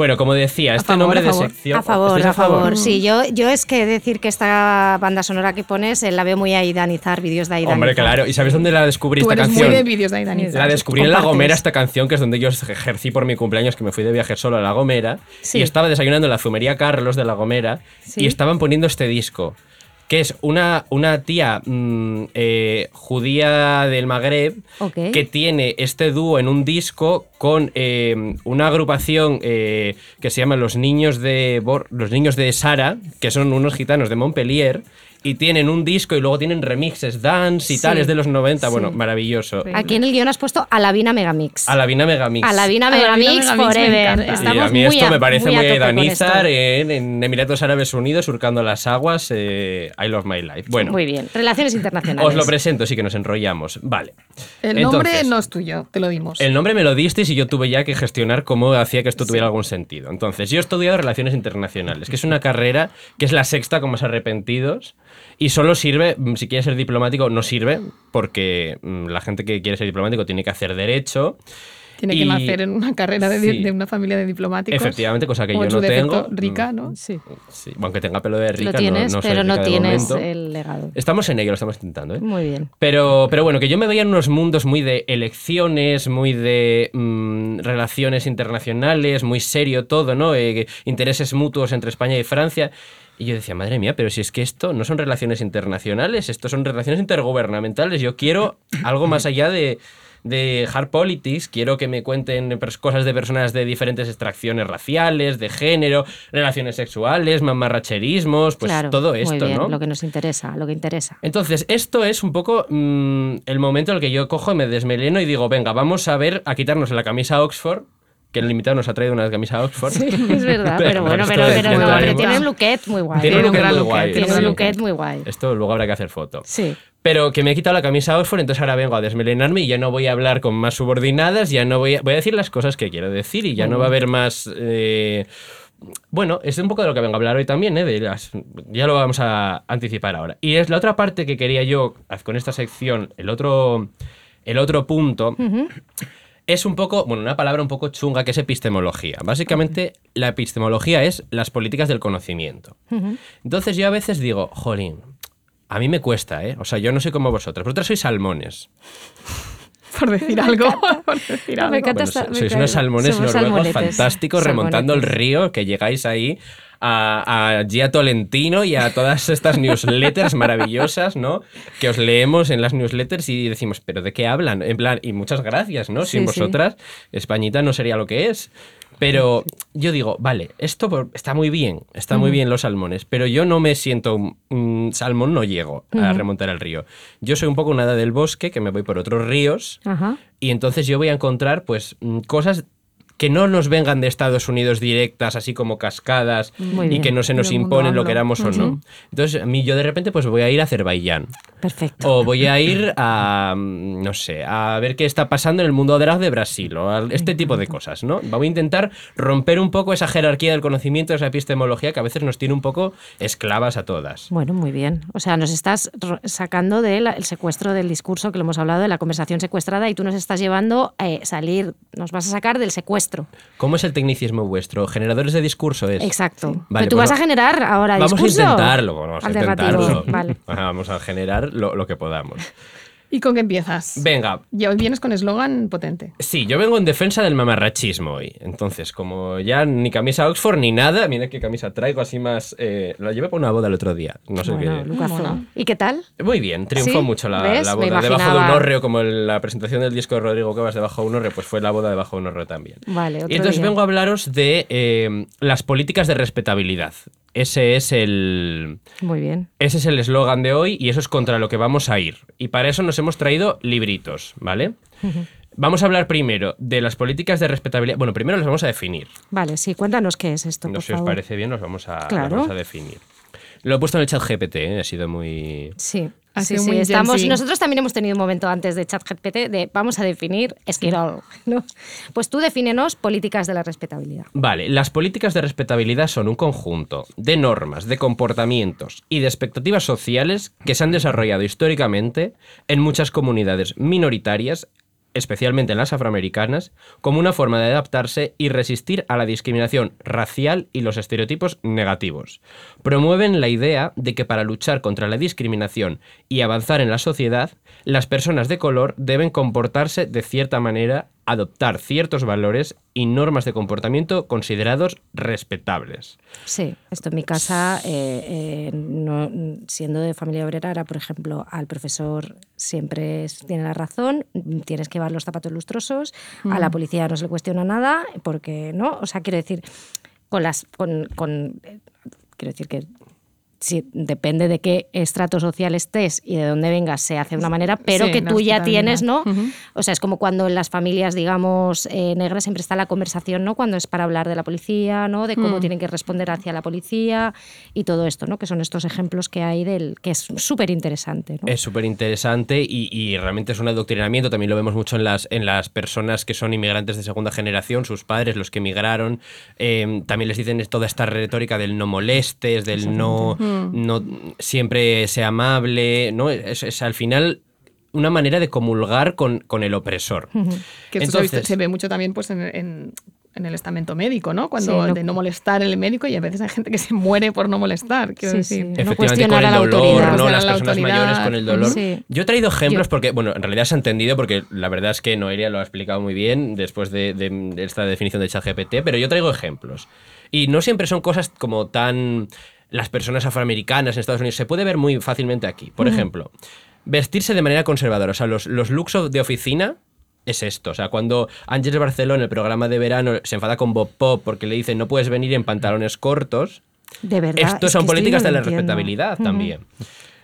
Bueno, como decía, este favor, nombre de sección. A favor, ¿Estáis a favor. Sí, yo, yo es que decir que esta banda sonora que pones eh, la veo muy a idanizar, vídeos de aidanizar. Hombre, claro. ¿Y sabes dónde la descubrí Tú esta eres canción? muy de vídeos de Aidanizar. La descubrí en La. Gomera esta canción, que es donde yo ejercí por mi cumpleaños, que me fui de viaje solo a La Gomera. Sí. Y estaba desayunando en la fumería Carlos de La Gomera Sí. y estaban poniendo este disco, que es una, una tía mm, eh, judía del Magreb que tiene este dúo en un disco con eh, una agrupación eh, que se llama Los Niños de Bor- Los Niños de Sara, que son unos gitanos de Montpellier. Y tienen un disco y luego tienen remixes, dance y Sí. tal, es de los 90, Sí. bueno, maravilloso. Aquí en el guion has puesto Alavina Megamix. A la Vina Megamix. Alavina Alavina Megamix Megamix me forever. Y a mí muy esto a- me parece muy, con Danizar esto. en, en Emiratos Árabes Unidos, surcando las aguas. eh, I love my life. Bueno, Muy bien. Relaciones internacionales. os lo presento, sí que nos enrollamos. Vale. El nombre Entonces, no es tuyo, te lo dimos. El nombre me lo disteis y yo tuve ya que gestionar cómo hacía que esto tuviera algún sentido. Entonces, yo he estudiado Relaciones Internacionales, que es una carrera que es la sexta con más arrepentidos y solo sirve, mm, si quieres ser diplomático, no sirve, porque mm, la gente que quiere ser diplomático tiene que hacer derecho. Tiene que y- nacer en una carrera de, Sí. de una familia de diplomáticos. Efectivamente, cosa que yo no tengo. rica, Mm, ¿no? Sí. Sí, aunque tenga pelo de rica, Lo tienes, no, no pero no tienes momento. el legado. Estamos en ello, lo estamos intentando, ¿eh? Muy bien. Pero, pero bueno, que yo me veía en unos mundos muy de elecciones, muy de mm, relaciones internacionales, muy serio todo, ¿no? Eh, intereses mutuos entre España y Francia. Y yo decía, madre mía, pero si es que esto no son relaciones internacionales, esto son relaciones intergubernamentales. Yo quiero algo más allá de, de hard politics, quiero que me cuenten cosas de personas de diferentes extracciones raciales, de género, relaciones sexuales, mamarracherismos, pues claro. todo muy esto, bien. ¿no? Lo que nos interesa, lo que interesa. Entonces, esto es un poco mm, el momento en el que yo cojo, me desmeleno y digo, venga, vamos a ver, a quitarnos la camisa Oxford, que el invitado nos ha traído una camisa Oxford. Sí, es verdad, pero bueno, pero, pero, muy no, pero tiene un look muy guay. Tiene un Tiene un look gran muy guay. Tiene un look muy guay. Esto luego habrá que hacer foto. Sí. Pero que me he quitado la camisa Oxford, entonces ahora vengo a desmelenarme y ya no voy a hablar con más subordinadas, ya no voy a, voy a decir las cosas que quiero decir y ya no va a haber más... eh, bueno, es un poco de lo que vengo a hablar hoy también, ¿eh? De las, ya lo vamos a anticipar ahora. Y es la otra parte que quería yo, con esta sección, el otro, el otro punto, es un poco, bueno, una palabra un poco chunga que es epistemología. Básicamente, la epistemología es las políticas del conocimiento. Entonces yo a veces digo, jolín, a mí me cuesta, ¿eh? O sea, yo no sé como vosotros. Vosotros sois salmones. Por decir algo. por decir Me algo. encanta Bueno, me sois cae- unos salmones noruegos salmonetes, fantásticos remontando el río que llegáis ahí a, a Gia Tolentino y a todas estas newsletters maravillosas, ¿no? Que os leemos en las newsletters y decimos, ¿pero de qué hablan? En plan, y muchas gracias, ¿no? Sin sí. vosotras, Españita no sería lo que es. Pero yo digo, vale, esto por- está muy bien, está muy bien los salmones, pero yo no me siento un- un salmón, no llego a remontar el río. Yo soy un poco una hada del bosque que me voy por otros ríos y entonces yo voy a encontrar pues mm, cosas que no nos vengan de Estados Unidos directas, así como cascadas, Muy y bien. que no se nos imponen lo queramos o no. Entonces, a mí yo de repente pues voy a ir a Azerbaiyán. Perfecto. O voy a ir a, mm, no sé, a ver qué está pasando en el mundo drag de Brasil, o a este tipo de cosas, ¿no? Voy a intentar romper un poco esa jerarquía del conocimiento, esa epistemología que a veces nos tiene un poco esclavas a todas. Bueno, muy bien. O sea, nos estás sacando del el secuestro del discurso que lo hemos hablado, de la conversación secuestrada, y tú nos estás llevando a salir, nos vas a sacar del secuestro. ¿Cómo es el tecnicismo vuestro? ¿Generadores de discurso es? Exacto. Vale, Pero tú pues vas a generar ahora Vamos discurso. a intentarlo, vamos a intentarlo. Vale. Vamos a generar lo, lo que podamos. ¿Y con qué empiezas? Venga, Y hoy vienes con eslogan potente. sí, yo vengo en defensa del mamarrachismo hoy. Entonces, como ya ni camisa Oxford ni nada, mira qué camisa traigo así más... eh, la llevé para una boda el otro día. No sé Bueno, qué... Lucazo. ¿Y qué tal? Muy bien, triunfó ¿Sí? mucho la, ¿Ves? la Me boda. Debajo de un hórreo, como en la presentación del disco de Rodrigo Cuevas debajo de un hórreo, pues fue la boda debajo de un hórreo también. Vale, otro y entonces día. vengo a hablaros de eh, las políticas de respetabilidad. Ese es el... Muy bien. Ese es el eslogan de hoy y eso es contra lo que vamos a ir. Y para eso nos hemos traído libritos, ¿vale? Vamos a hablar primero de las políticas de respetabilidad. Bueno, primero las vamos a definir. Vale, sí, cuéntanos qué es esto, No por sé si os parece bien, los vamos a, las vamos a definir. Lo he puesto en el chat GPT, ¿eh? ha sido muy... Sí, Ha sí, sido sí, muy estamos, nosotros también hemos tenido un momento antes de ChatGPT de vamos a definir Esquirol. ¿no? Pues tú defínenos políticas de la respetabilidad. Vale, las políticas de respetabilidad son un conjunto de normas, de comportamientos y de expectativas sociales que se han desarrollado históricamente en muchas comunidades minoritarias especialmente en las afroamericanas, como una forma de adaptarse y resistir a la discriminación racial y los estereotipos negativos. Promueven la idea de que para luchar contra la discriminación y avanzar en la sociedad, las personas de color deben comportarse de cierta manera, adoptar ciertos valores y normas de comportamiento considerados respetables. Sí, esto en mi casa, eh, eh, no- siendo de familia obrera, era, por ejemplo, al profesor siempre es- tiene la razón, tienes que llevar los zapatos lustrosos, a la policía no se le cuestiona nada, porque no, o sea, quiero decir, con las, con, con- eh, quiero decir que sí, depende de qué estrato social estés y de dónde vengas, se hace de una manera, pero Sí, que tú ya tienes, ¿no? O sea, es como cuando en las familias, digamos, eh, negras siempre está la conversación, ¿no? Cuando es para hablar de la policía, ¿no? De cómo Mm. tienen que responder hacia la policía y todo esto, ¿no? Que son estos ejemplos que hay del que es súper interesante, ¿no? Es súper interesante y, y realmente es un adoctrinamiento. También lo vemos mucho en las, en las personas que son inmigrantes de segunda generación, sus padres, los que emigraron. Eh, también les dicen toda esta retórica del no molestes, del no, no siempre sea amable. ¿no? Es, es al final una manera de comulgar con, con el opresor. Que se visto- Entonces- se, ve mucho también pues, en, en- en el estamento médico, ¿no? Cuando Sí, no- de no molestar el médico y a veces hay gente que se muere por no molestar. Quiero Sí, decir. sí. No Efectivamente, cuestionar con a el la dolor, autoridad. ¿no? Las la personas autoridad. mayores con el dolor. Sí. Yo he traído ejemplos Yo- porque, bueno, en realidad se ha entendido porque la verdad es que Noelia lo ha explicado muy bien después de, de- de esta definición de ChatGPT, pero yo traigo ejemplos. Y no siempre son cosas como tan... Las personas afroamericanas en Estados Unidos se puede ver muy fácilmente aquí. Por ejemplo, vestirse de manera conservadora. O sea, los, los looks de oficina es esto. O sea, cuando Ángeles Barceló en el programa de verano se enfada con Bob Pop porque le dicen no puedes venir en pantalones cortos, De verdad. esto es son políticas de la entiendo. respetabilidad también.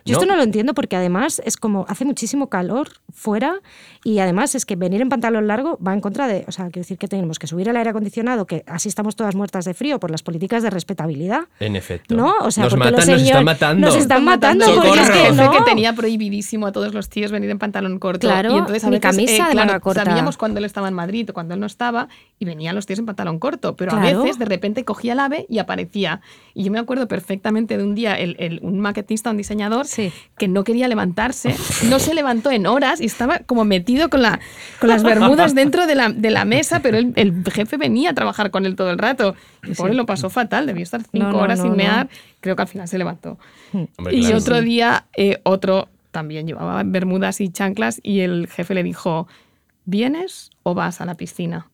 Yo esto no lo entiendo porque además es como hace muchísimo calor fuera y además es que venir en pantalón largo va en contra de, o sea, quiero decir que tenemos que subir el aire acondicionado, que así estamos todas muertas de frío por las políticas de respetabilidad. En efecto. ¿No? O sea, nos porque matan, los nos señor- están matando. nos están matando ¡Socorro! porque es que no. que tenía prohibidísimo a todos los tíos venir en pantalón corto. Claro, y entonces a veces, camisa eh, de claro, manga corta. Sabíamos cuando él estaba en Madrid o cuando él no estaba y venían los tíos en pantalón corto. Pero Claro. a veces de repente cogía el ave y aparecía. Y yo me acuerdo perfectamente de un día el, el- un maquetista, un diseñador, Sí. que no quería levantarse, no se levantó en horas y estaba como metido con, la, con las bermudas dentro de la, de la mesa, pero el, el jefe venía a trabajar con él todo el rato. Y pobre lo pasó fatal, debió estar cinco No, no, horas no, sin no. mear. Creo que al final se levantó. Hombre, Y claro. otro día, eh, otro también llevaba bermudas y chanclas y el jefe le dijo, ¿vienes o vas a la piscina?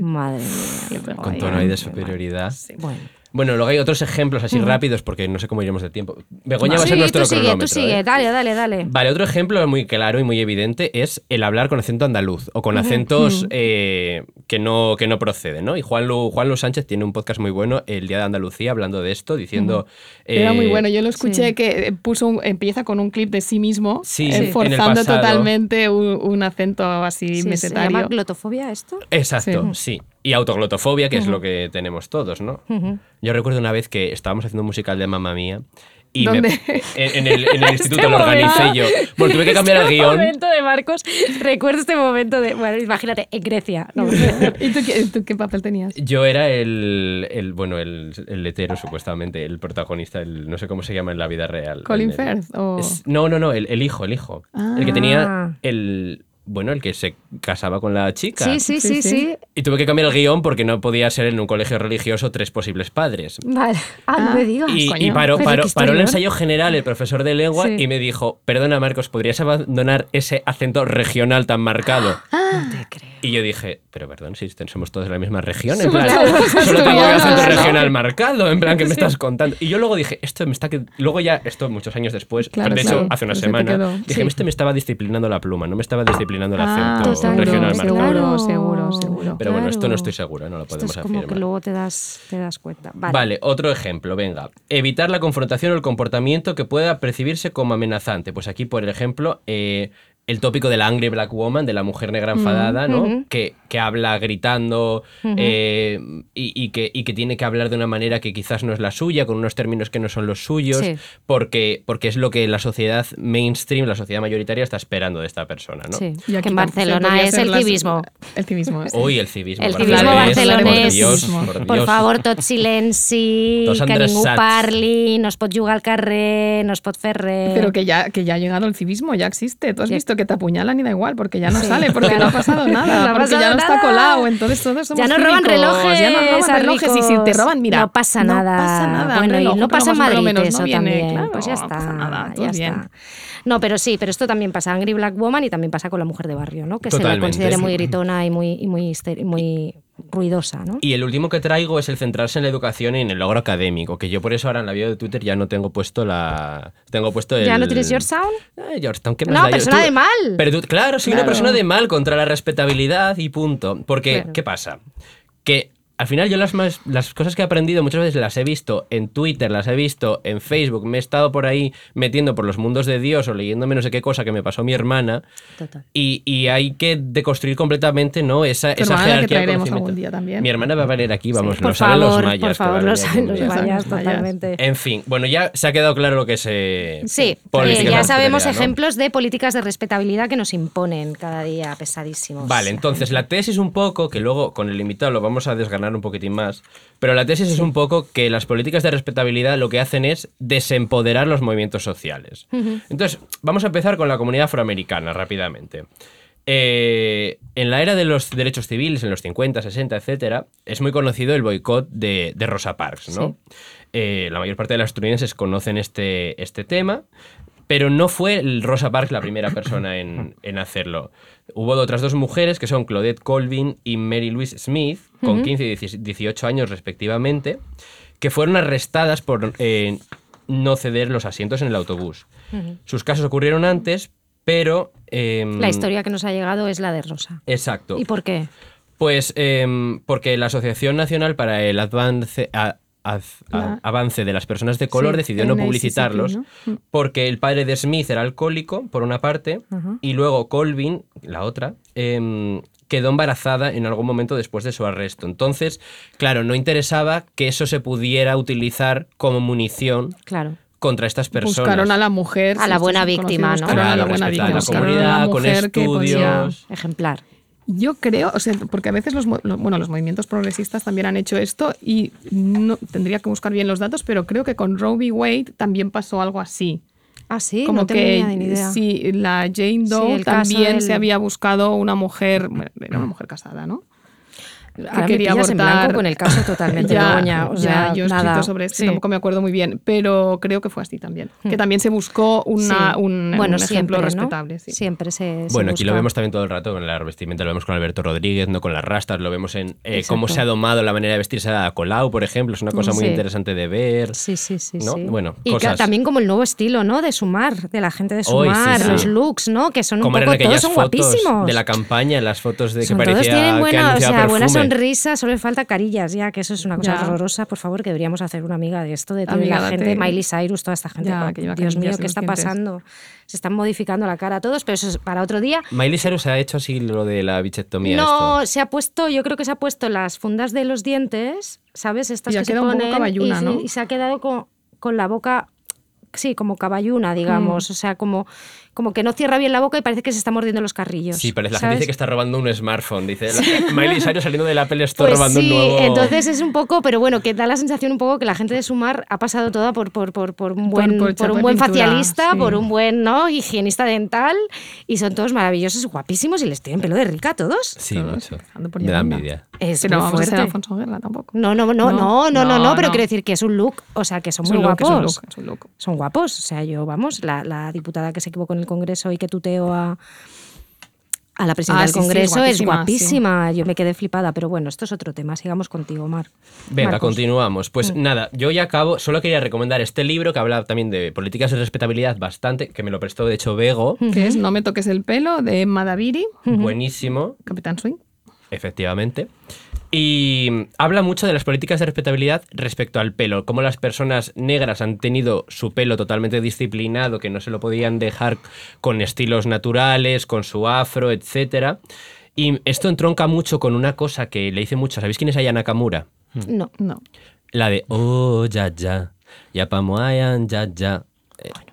Madre mía. Con tono ahí de superioridad. Bueno. Bueno, luego hay otros ejemplos así rápidos porque no sé cómo iremos de tiempo. Begoña va a ser nuestro tú sigue, tú sigue, ¿eh? dale, dale, dale. Vale, otro ejemplo muy claro y muy evidente es el hablar con acento andaluz o con acentos eh, que, no, que no proceden, ¿no? Y Juan Lu, Juan Lu Sánchez tiene un podcast muy bueno, El Día de Andalucía, hablando de esto, diciendo... Era muy eh, bueno, yo lo escuché sí. que eh, puso un- empieza con un clip de sí mismo, Sí, eh, forzando totalmente un, un acento así Sí, ¿Se mesetario. llama glotofobia esto? Exacto, sí. Y autoglotofobia, que es lo que tenemos todos, ¿no? Yo recuerdo una vez que estábamos haciendo un musical de Mamma Mía y me- ¿Dónde? en, en el, en el instituto Este lo organicé yo. Bueno, tuve que cambiar el Este guion. momento de Marcos, recuerdo este momento de, bueno, imagínate, en Grecia. No, ¿Y tú qué, tú qué papel tenías? Yo era el, el- bueno, el, el letero, supuestamente, el protagonista, el, no sé cómo se llama en la vida real. ¿Colin el- Firth? O... Es- no, no, no, el, el hijo, el hijo. El que tenía Ah. el, bueno, el que se casaba con la chica. sí, sí, sí, Sí. Y tuve que cambiar el guion porque no podía ser en un colegio religioso tres posibles padres. Vale. Ah, no Ah, me digas. Y, coño. y paró, el ensayo general el profesor de lengua Sí. y me dijo, perdona Marcos, ¿podrías abandonar ese acento regional tan marcado? No te creo. Y yo dije, pero perdón, si somos todos de la misma región, en plan, solo tengo el acento regional marcado, en plan, que me estás contando? Y yo luego dije, esto me está... que-". Luego ya, esto muchos años después, Claro, de claro, hecho, hace una pero semana, dije, Sí. este me estaba disciplinando la pluma, no me estaba disciplinando el Ah, acento regional seguro, marcado. seguro, seguro, seguro. Pero bueno, esto no estoy seguro, no lo Esto podemos es como afirmar. que luego te das, te das cuenta. Vale. Vale. otro ejemplo, venga. Evitar la confrontación o el comportamiento que pueda percibirse como amenazante. Pues aquí, por ejemplo, eh, el tópico de la angry black woman, de la mujer negra enfadada, ¿no? que, que habla gritando eh, y, y que, y que tiene que hablar de una manera que quizás no es la suya, con unos términos que no son los suyos, Sí. porque, porque es lo que la sociedad mainstream, la sociedad mayoritaria está esperando de esta persona, ¿no? Sí, Y aquí que en Barcelona es el las- civismo. El civismo. sí. Hoy el civismo. El civismo barcelonés, barcelonés. Por Dios, Por favor, tot silenci, que ningú parli, no es pot jugar al carrer, no es pot fer res. Pero que ya, que ya ha llegado el civismo, ya existe. ¿Tú has visto que te apuñalan y da igual, porque ya no sale, porque no ha pasado nada, No porque ya no está colado. Entonces todos somos Ya nos roban cínicos, relojes, ya nos roban relojes y si te roban, mira, no pasa no nada. pasa nada. Bueno, y no pasa en Madrid menos eso no viene, también. claro, pues ya no está, pasa nada, todo ya bien. está. No, pero sí, pero esto también pasa Angry Black Woman y también pasa con la mujer de barrio, ¿no? Que se la considere sí. muy gritona y muy, y muy, muy ruidosa, ¿no? Y el último que traigo es el centrarse en la educación y en el logro académico, que yo por eso ahora en la bio de Twitter ya no tengo puesto la... Tengo puesto el... ¿Ya no tienes Georgetown? Eh, Georgetown, ¿qué más No, da? Persona de mal. Pero tú- claro, soy una persona de mal contra la respetabilidad y punto. Porque, Claro. ¿qué pasa? Que al final yo las, más, las cosas que he aprendido muchas veces las he visto en Twitter, las he visto en Facebook, me he estado por ahí metiendo por los mundos de Dios o leyéndome no sé qué cosa que me pasó mi hermana. Total. Y, y hay que deconstruir completamente ¿no? esa, Tu esa jerarquía de algún día también. Mi hermana va a venir aquí, vamos, por lo saben favor, los mayas. por favor, venir saben los mayas totalmente. En fin, bueno, ya se ha quedado claro lo que es. eh, Sí, eh, ya sabemos ¿no? ejemplos de políticas de respetabilidad que nos imponen cada día pesadísimos. Vale, entonces la tesis un poco, que luego con el invitado lo vamos a un poquitín más, pero la tesis es un poco que las políticas de respetabilidad lo que hacen es desempoderar los movimientos sociales. Entonces, vamos a empezar con la comunidad afroamericana rápidamente. Eh, en la era de los derechos civiles, en los 50, 60, etcétera, es muy conocido el boicot de, de Rosa Parks, ¿no? Eh, la mayor parte de las estadounidenses conocen este, este tema, pero no fue Rosa Parks la primera persona en, en hacerlo. Hubo otras dos mujeres que son Claudette Colvin y Mary Louise Smith, con 15 y 18 años respectivamente, que fueron arrestadas por eh, no ceder los asientos en el autobús. Sus casos ocurrieron antes, pero... em, La historia que nos ha llegado es la de Rosa. Exacto. ¿Y por qué? Pues em, porque la Asociación Nacional para el Advance, a- az- a- La- Avance de las Personas de Color Sí, decidió no publicitarlos ¿no? Mm. porque el padre de Smith era alcohólico, por una parte, y luego Colvin, la otra, em, quedó embarazada en algún momento después de su arresto. Entonces, claro, no interesaba que eso se pudiera utilizar como munición Claro. contra estas personas. Buscaron a la mujer. A la buena víctima, ¿no? Buscaron a la buena víctima. la a la comunidad, con mujer que podía- estudios. Ejemplar. Yo creo, o sea, porque a veces los, bueno, los movimientos progresistas también han hecho esto y no tendría que buscar bien los datos, pero creo que con Roe v. Wade también pasó algo así. Ah, sí, Como no que tenía ni idea. sí, la Jane Doe también del- se había buscado una mujer, bueno, era una mujer casada, ¿no? Ahora me quería pillas en blanco con el caso totalmente, ya, Begoña, o ya, sea, yo he nada. escrito sobre esto, Sí. Hmm. tampoco me acuerdo muy bien, pero creo que fue así también. Que también se buscó una, Sí. un, bueno, un ejemplo siempre, ¿no? respetable. sí. Siempre se, se Bueno, aquí lo busca. vemos también todo el rato con la vestimenta, lo vemos con Alberto Rodríguez, no con las rastas, lo vemos en eh, cómo se ha domado la manera de vestirse a Colau, por ejemplo, es una cosa muy Sí. interesante de ver. Sí, sí, sí. ¿no? sí. Bueno, y cosas. que también como el nuevo estilo, ¿no? De sumar, de la gente de Hoy, sí, sumar, sí. los looks, ¿no? Que son un Como poco, todos aquellas son fotos guapísimos. de la campaña, las fotos de que Son- parecía todos tienen que buena, anunciaba sea, perfume. sonrisa, solo le falta carillas ya, que eso es una cosa Ya. horrorosa, por favor, que deberíamos hacer una amiga de esto, de toda la gente, Miley Cyrus, toda esta gente. Ya, que lleva Dios mío, ¿qué está dientes. pasando? Se están modificando la cara a todos, pero eso es para otro día. Miley Cyrus ha hecho así lo de la bichectomía. No, esto. se ha puesto, yo creo que se ha puesto las fundas de los dientes, ¿sabes? Estas Y ha que se quedado un poco ponen caballuna, y, se- ¿no? y se ha quedado con, con la boca, sí, como caballuna, digamos, Mm. o sea, como, como que no cierra bien la boca y parece que se está mordiendo los carrillos. Sí, parece, la ¿sabes? gente dice que está robando un smartphone. Dice, la- Miley Cyrus saliendo del Apple Store Pues robando sí, un nuevo... entonces es un poco, pero bueno, que da la sensación un poco que la gente de Sumar ha pasado toda por, por, por, por un buen, por un buen pintura, facialista, sí. por un buen ¿no? higienista dental y son todos maravillosos, guapísimos y les tienen pelo de rica a todos. Sí, por Me da envidia. Es Pero muy vamos a ser fuerte. Alfonso Guerra tampoco. No, no, no, no, no, no, no, no, pero no. quiero decir que es un look, o sea, que son muy es un guapos. look, es un look. Son guapos, o sea, yo, vamos, la, la diputada que se equivocó en el Congreso y que tuteó a, a la presidenta Ah, del sí, sí, es Congreso es guapísima. Yo me quedé flipada, pero bueno, esto es otro tema. Sigamos contigo, Mar. Venga, Marcos. continuamos. Pues Mm. nada, yo ya acabo. Solo quería recomendar este libro que habla también de políticas de respetabilidad bastante, que me lo prestó de hecho Bego. Que es No me toques el pelo de Emma Daviri, Buenísimo, Capitán Swing. efectivamente. Y habla mucho de las políticas de respetabilidad respecto al pelo, cómo las personas negras han tenido su pelo totalmente disciplinado, que no se lo podían dejar con estilos naturales, con su afro, etc. Y esto entronca mucho con una cosa que le hice mucho. ¿Sabéis quién es Aya Nakamura? No. No. La de Oh, ya, ya. Ya pamoayan, ya, ya.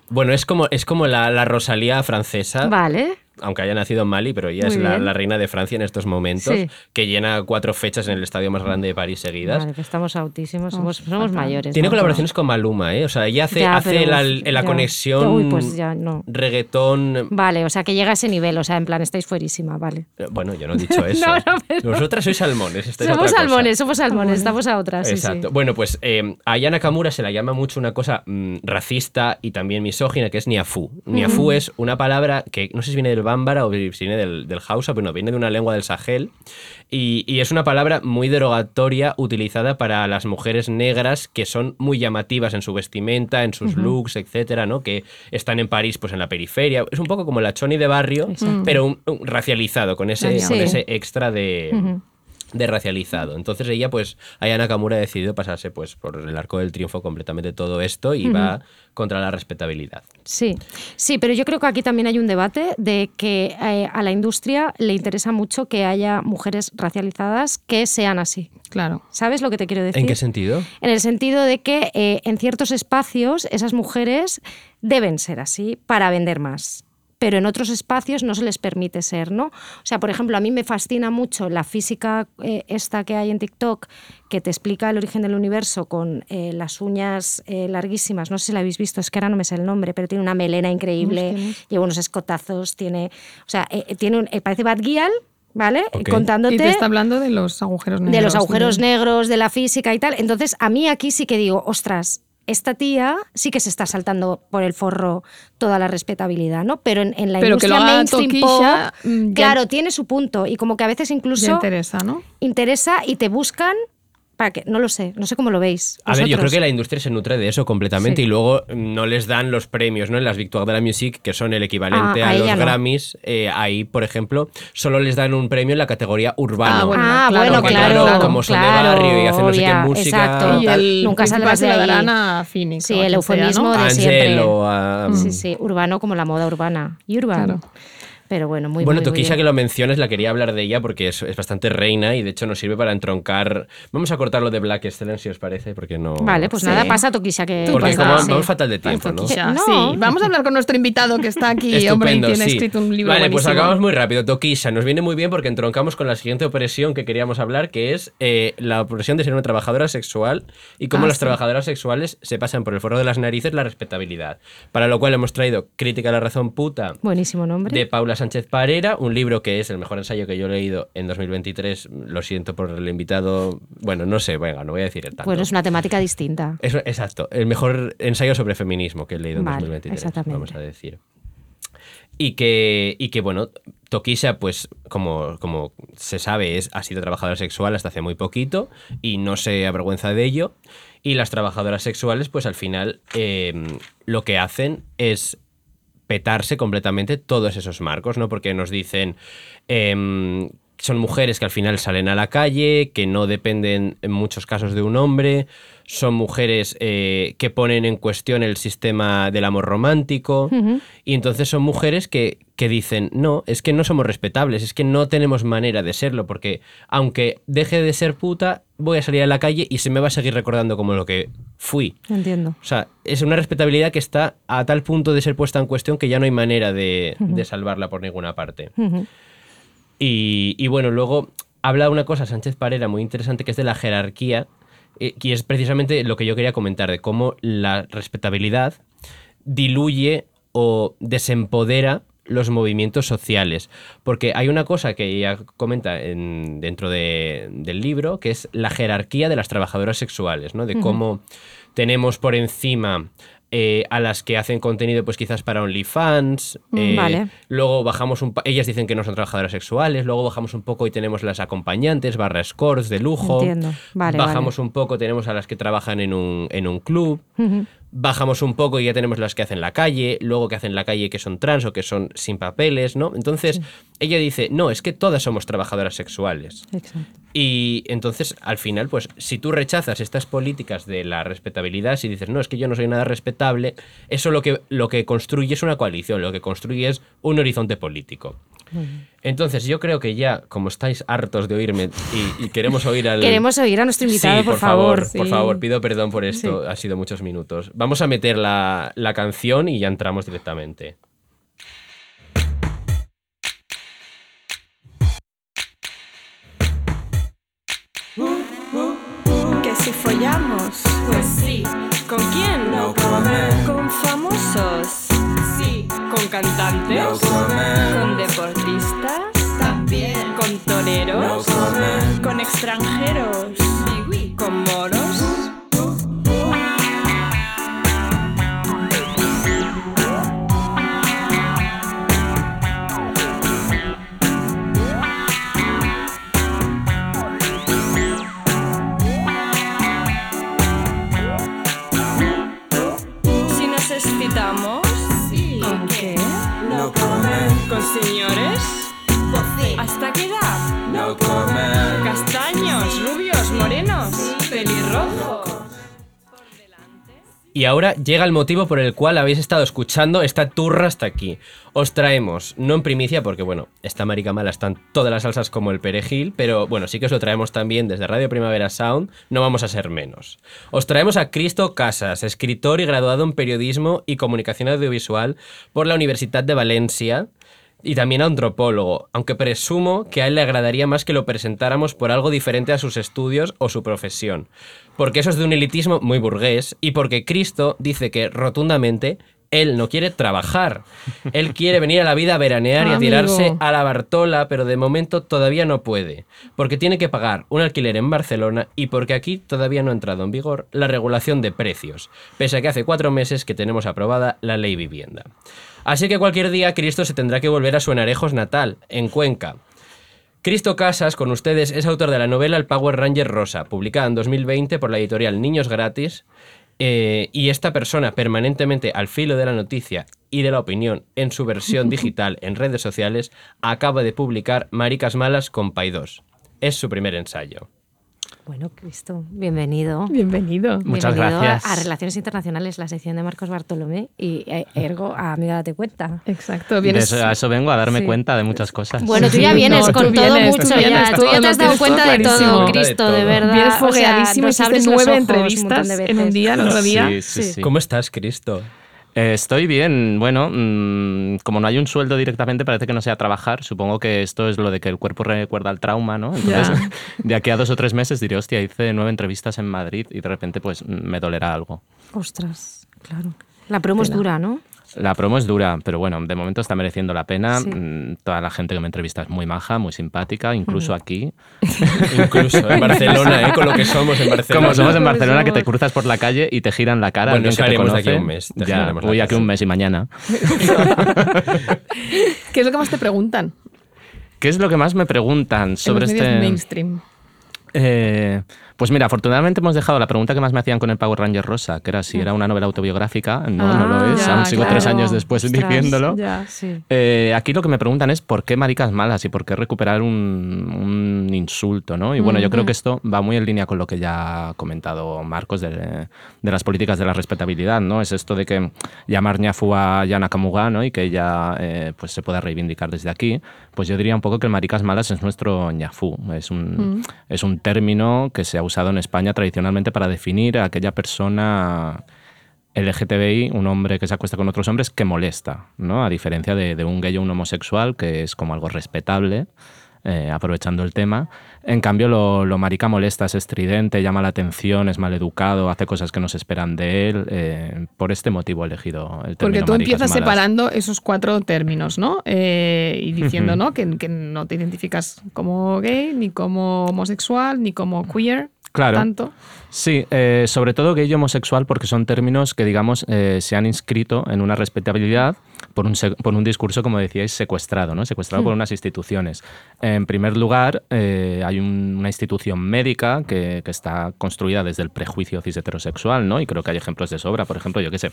Bueno, es como, es como la, la Rosalía francesa. Vale. Aunque haya nacido en Mali, pero ella Muy es la, reina de Francia en estos momentos, Sí. que llena cuatro fechas en el estadio más grande de París seguidas. Vale, estamos autísimos, somos, somos mayores. Tiene ¿no? colaboraciones con Maluma, ¿eh? O sea, ella hace, Ya, hace pero, la, uf, la ya. conexión Uy, pues ya no. reggaetón. Vale, o sea, que llega a ese nivel, o sea, en plan, estáis fuerísima, vale. Eh, Bueno, yo no he dicho eso. No, no, pero- Vosotras sois salmones. estáis Somos otra cosa. salmones, somos salmones, estamos a otra, sí, Exacto. sí. Bueno, pues eh, a Aya Nakamura se la llama mucho una cosa mm, racista y también misógina, que es niafu. Niafu es una palabra que no sé si viene del bámbara o viene del, del hausa, pero no, viene de una lengua del Sahel. Y, y es una palabra muy derogatoria utilizada para las mujeres negras que son muy llamativas en su vestimenta, en sus looks, etcétera, ¿no? Que están en París, pues en la periferia. Es un poco como la choni de barrio, pero un- un racializado, con ese, Sí. con ese extra de de racializado. Entonces ella, pues, Aya Nakamura ha decidido pasarse pues por el arco del triunfo completamente todo esto y va contra la respetabilidad. Sí, sí, pero yo creo que aquí también hay un debate de que eh, a la industria le interesa mucho que haya mujeres racializadas que sean así. Claro. ¿Sabes lo que te quiero decir? ¿En qué sentido? En el sentido de que eh, en ciertos espacios esas mujeres deben ser así para vender más. Pero en otros espacios no se les permite ser, ¿no? O sea, por ejemplo, a mí me fascina mucho la física eh, esta que hay en TikTok, que te explica el origen del universo con eh, las uñas eh, larguísimas. No sé si la habéis visto, es que ahora no me sé el nombre, pero tiene una melena increíble, lleva unos escotazos, tiene. O sea, eh, tiene un. eh, parece Bad Gyal, ¿vale? Contándote Y te está hablando de los agujeros negros. de los agujeros negros, de la física y tal. Entonces, a mí aquí sí que digo, ostras, esta tía sí que se está saltando por el forro toda la respetabilidad, ¿no? Pero en, en la Pero que industria lo haga mainstream pop, mm, claro, tiene su punto y como que a veces incluso interesa, ¿no? interesa y te buscan para que, no lo sé, no sé cómo lo veis. A ver, yo creo que la industria se nutre de eso completamente Sí. y luego no les dan los premios, ¿no? En las Victoires de la Music, que son el equivalente Ah, a a, los no. Grammys, eh, ahí, por ejemplo, solo les dan un premio en la categoría urbano. Ah, bueno, Ah, claro, bueno, porque, claro, claro, como son de claro, barrio y hacen no sé qué música, exacto. Y el Nunca saldrás de ahí. darán a Phoenix. Sí, el quien sea, ¿no? eufemismo de siempre. Angelo, a- Sí, sí, urbano como la moda urbana. Urban. Claro. Pero bueno, muy bueno, muy, muy que lo mencionas, la quería hablar de ella porque es, es bastante reina y de hecho nos sirve para entroncar. Vamos a cortar lo de Black Excellence, si os parece, porque no. Vale, pues Sí. nada, pasa Tokisha que... Porque pasa, como sí. vamos fatal de tiempo, ¿no? Toquilla, No. sí. Vamos a hablar con nuestro invitado que está aquí, hombre, y Estupendo, tiene sí. escrito un libro Vale, pues acabamos muy rápido. Tokisha, nos viene muy bien porque entroncamos con la siguiente opresión que queríamos hablar, que es eh, la opresión de ser una trabajadora sexual y cómo Ah, las sí. trabajadoras sexuales se pasan por el foro de las narices la respetabilidad. Para lo cual hemos traído Crítica a la razón puta Buenísimo nombre. de Paula Sánchez Parera, un libro que es el mejor ensayo que yo he leído en 2023. Lo siento por el invitado. Bueno, no sé, venga, no voy a decir el tanto. Bueno, es una temática distinta. Exacto, el mejor ensayo sobre feminismo que he leído en Vale, 2023, exactamente. vamos a decir. Y que, y que bueno, Tokisha, pues como, como se sabe, es, ha sido trabajadora sexual hasta hace muy poquito y no se avergüenza de ello. Y las trabajadoras sexuales, pues al final eh, lo que hacen es petarse completamente todos esos marcos, ¿no? Porque nos dicen, em, son mujeres que al final salen a la calle, que no dependen en muchos casos de un hombre, son mujeres eh, que ponen en cuestión el sistema del amor romántico, y entonces son mujeres que, que dicen, no, es que no somos respetables, es que no tenemos manera de serlo, porque aunque deje de ser puta, voy a salir a la calle y se me va a seguir recordando como lo que fui. Entiendo. O sea, es una respetabilidad que está a tal punto de ser puesta en cuestión que ya no hay manera de, de salvarla por ninguna parte. Ujú. Y, y bueno, luego habla una cosa Sánchez Parera muy interesante que es de la jerarquía, eh, y es precisamente lo que yo quería comentar, de cómo la respetabilidad diluye o desempodera los movimientos sociales. Porque hay una cosa que ella comenta en- dentro de- del libro, que es la jerarquía de las trabajadoras sexuales, ¿no? De cómo tenemos por encima eh, a las que hacen contenido, pues quizás para OnlyFans. Mm, eh, vale. Luego bajamos un ellas dicen que no son trabajadoras sexuales, luego bajamos un poco y tenemos las acompañantes, barra escorts de lujo. Entiendo. Vale, bajamos un poco, tenemos a las que trabajan en un, en un club. Bajamos un poco y ya tenemos las que hacen la calle, luego que hacen la calle que son trans o que son sin papeles, ¿no? Entonces, ella dice, no, es que todas somos trabajadoras sexuales. Exacto. Y entonces, al final, pues, si tú rechazas estas políticas de la respetabilidad, si dices, no, es que yo no soy nada respetable, eso lo que, lo que construye es una coalición, lo que construye es un horizonte político. Entonces, yo creo que ya, como estáis hartos de oírme y, queremos oír al. Queremos oír a nuestro invitado, por, favor. Por favor, pido perdón por esto, ha sido muchos minutos. Vamos a meter la, la canción y ya entramos directamente. Que si follamos, pues sí. ¿Con quién? No, con famosos. ¿Con cantantes? No. ¿Con deportistas? También. ¿Con toreros? No. ¿Con extranjeros? Y ahora llega el motivo por el cual habéis estado escuchando esta turra hasta aquí. Os traemos, no en primicia, porque bueno, esta marica mala están todas las salsas como el perejil, pero bueno, sí que os lo traemos también desde Radio Primavera Sound, no vamos a ser menos. Os traemos a Cristo Casas, escritor y graduado en periodismo y comunicación audiovisual por la Universidad de Valencia, y también antropólogo, aunque presumo que a él le agradaría más que lo presentáramos por algo diferente a sus estudios o su profesión, porque eso es de un elitismo muy burgués y porque Cristo dice que rotundamente él no quiere trabajar, él quiere venir a la vida a veranear y a Amigo. tirarse a la Bartola, pero de momento todavía no puede, porque tiene que pagar un alquiler en Barcelona y porque aquí todavía no ha entrado en vigor la regulación de precios, pese a que hace cuatro meses que tenemos aprobada la ley vivienda. Así que cualquier día Cristo se tendrá que volver a su Enarejos natal, en Cuenca. Cristo Casas, con ustedes, es autor de la novela El Power Ranger Rosa, publicada en 2020 por la editorial Niños Gratis. Eh, y esta persona permanentemente al filo de la noticia y de la opinión en su versión digital en redes sociales acaba de publicar Maricas Malas con Paidós. Es su primer ensayo. Bueno, Cristo, bienvenido. Bienvenido. Muchas Bienvenido gracias. A Relaciones Internacionales, la sección de Marcos Bartolomé y eh, ergo a Amiga Date Cuenta. Exacto, De vienes... eso, a eso vengo, a darme Sí. cuenta de muchas cosas. Bueno, tú ya vienes no, con tú todo vienes, tú mucho vienes ya. Tú ya te has dado cuenta de todo, clarísimo. Cristo, De verdad. Vienes O sea, fogueadísimo, nos hiciste abres los nueve un entrevistas en un día, el otro día. Sí. sí. ¿Cómo estás, Cristo? Eh, estoy bien. Bueno, mm, como no hay un sueldo directamente, parece que no sea trabajar. Supongo que esto es lo de que el cuerpo recuerda al trauma, ¿no? Entonces, de aquí a dos o tres meses diré, hostia, hice nueve entrevistas en Madrid y de repente pues me dolerá algo. Ostras, claro. La promo es dura, ¿no? La promo es dura, pero bueno, de momento está mereciendo la pena. Sí. Mm, Toda la gente que me entrevista es muy maja, muy simpática, incluso aquí. Incluso en Barcelona, ¿eh? con lo que somos en Barcelona. Como somos en Barcelona, que te cruzas por la calle y te giran la cara. Bueno, eso que te haremos de aquí a un mes, Ya, voy aquí un mes y mañana. ¿Qué es lo que más te preguntan? ¿Qué es lo que más me preguntan en sobre los medios este...? mainstream. Eh, pues mira, afortunadamente hemos dejado la pregunta que más me hacían con el Power Ranger Rosa, que era si era una novela autobiográfica. No, no lo Ah, es. ya, Aún sigo tres años después Ostras, diciéndolo. Ya. Sí. Eh, aquí lo que me preguntan es por qué maricas malas y por qué recuperar un, un insulto, ¿no? Y bueno, yo creo que esto va muy en línea con lo que ya ha comentado Marcos de, de las políticas de la respetabilidad, ¿no? Es esto de que llamar ñafu a Yana Kamuga, ¿no? Y que ella eh, pues se pueda reivindicar desde aquí. Pues yo diría un poco que el maricas malas es nuestro ñafú. Es un, es un término que se ha usado en España tradicionalmente para definir a aquella persona LGTBI, un hombre que se acuesta con otros hombres, que molesta, ¿no? A diferencia de, de un gay o un homosexual, que es como algo respetable, eh, aprovechando el tema. En cambio, lo, lo marica molesta, es estridente, llama la atención, es maleducado, hace cosas que no se esperan de él. eh, por este motivo he elegido el término Porque tú empiezas malas. separando esos cuatro términos, ¿no? Eh, y diciendo, ¿no? Que, que no te identificas como gay, ni como homosexual, ni como queer. Claro. Tanto. Sí, eh, sobre todo gay y homosexual porque son términos que, digamos, eh, se han inscrito en una respetabilidad por un, por un discurso, como decíais, secuestrado, ¿no? Secuestrado por unas instituciones. En primer lugar, eh, hay un- una institución médica que, que está construida desde el prejuicio cis heterosexual, ¿no? Y creo que hay ejemplos de sobra. Por ejemplo, yo qué sé,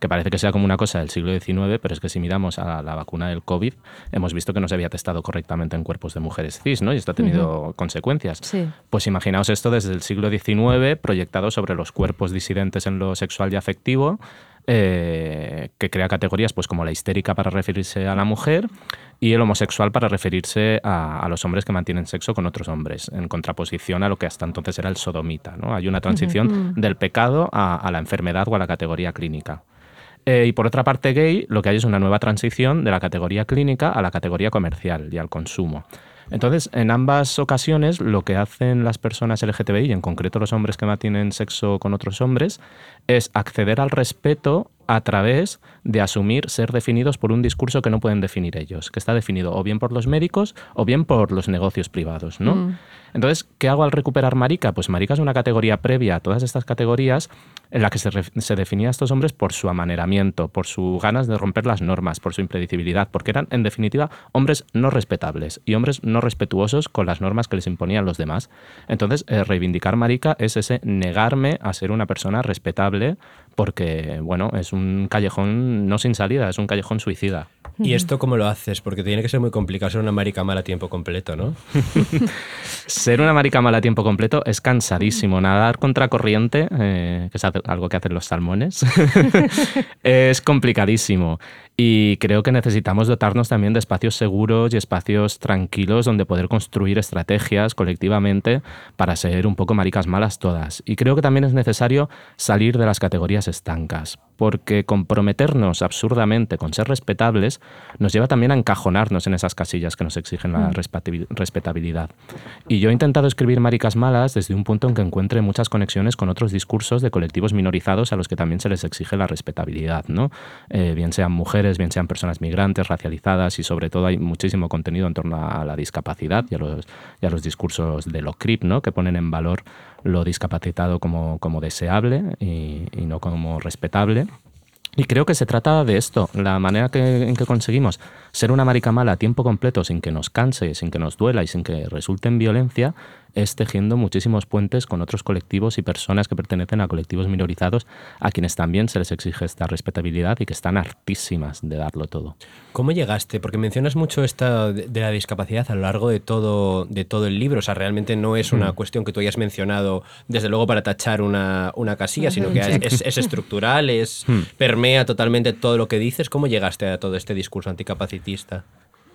que parece que sea como una cosa del siglo XIX, pero es que si miramos a la vacuna del COVID, hemos visto que no se había testado correctamente en cuerpos de mujeres cis, ¿no? Y esto ha tenido consecuencias. Sí. Pues imaginaos esto desde el siglo XIX, proyectado sobre los cuerpos disidentes en lo sexual y afectivo, eh, que crea categorías pues, como la histérica para referirse a la mujer y el homosexual para referirse a, a los hombres que mantienen sexo con otros hombres, en contraposición a lo que hasta entonces era el sodomita. ¿no? Hay una transición del pecado a, a la enfermedad o a la categoría clínica. Eh, y por otra parte, gay, lo que hay es una nueva transición de la categoría clínica a la categoría comercial y al consumo. Entonces, en ambas ocasiones, lo que hacen las personas LGTBI, y en concreto los hombres que mantienen sexo con otros hombres, es acceder al respeto a través de asumir ser definidos por un discurso que no pueden definir ellos, que está definido o bien por los médicos o bien por los negocios privados, ¿no? Mm. Entonces, ¿qué hago al recuperar marica? Pues marica es una categoría previa a todas estas categorías en la que se, definía a estos hombres por su amaneramiento, por sus ganas de romper las normas, por su impredecibilidad, porque eran, en definitiva, hombres no respetables y hombres no respetuosos con las normas que les imponían los demás. Entonces, eh, reivindicar marica es ese negarme a ser una persona respetable porque, bueno, es un callejón no sin salida, es un callejón suicida. ¿Y esto cómo lo haces? Porque tiene que ser muy complicado ser una marica mala a tiempo completo, ¿no? Ser una marica mala a tiempo completo es cansadísimo. Nadar contracorriente, eh, que es algo que hacen los salmones, es complicadísimo. Y creo que necesitamos dotarnos también de espacios seguros y espacios tranquilos donde poder construir estrategias colectivamente para ser un poco maricas malas todas. Y creo que también es necesario salir de las categorías estancas, porque comprometernos absurdamente con ser respetables nos lleva también a encajonarnos en esas casillas que nos exigen la respetabil- respetabilidad. Y yo he intentado escribir Maricas Malas desde un punto en que encuentre muchas conexiones con otros discursos de colectivos minorizados a los que también se les exige la respetabilidad, ¿no? Eh, bien sean mujeres, bien sean personas migrantes, racializadas y sobre todo hay muchísimo contenido en torno a la discapacidad y a los, y a los discursos de lo CRIP, ¿no? Que ponen en valor lo discapacitado como, como deseable y, y no como respetable. Y creo que se trata de esto, la manera que- en que conseguimos ser una marica mala a tiempo completo sin que nos canse, sin que nos duela y sin que resulte en violencia, es tejiendo muchísimos puentes con otros colectivos y personas que pertenecen a colectivos minorizados a quienes también se les exige esta respetabilidad y que están hartísimas de darlo todo. ¿Cómo llegaste? Porque mencionas mucho esta de la discapacidad a lo largo de todo, de todo el libro. O sea, realmente no es una Mm. cuestión que tú hayas mencionado, desde luego, para tachar una, una casilla, sino que es, es- es estructural, es, Mm. permea totalmente todo lo que dices. ¿Cómo llegaste a todo este discurso anticapacitista?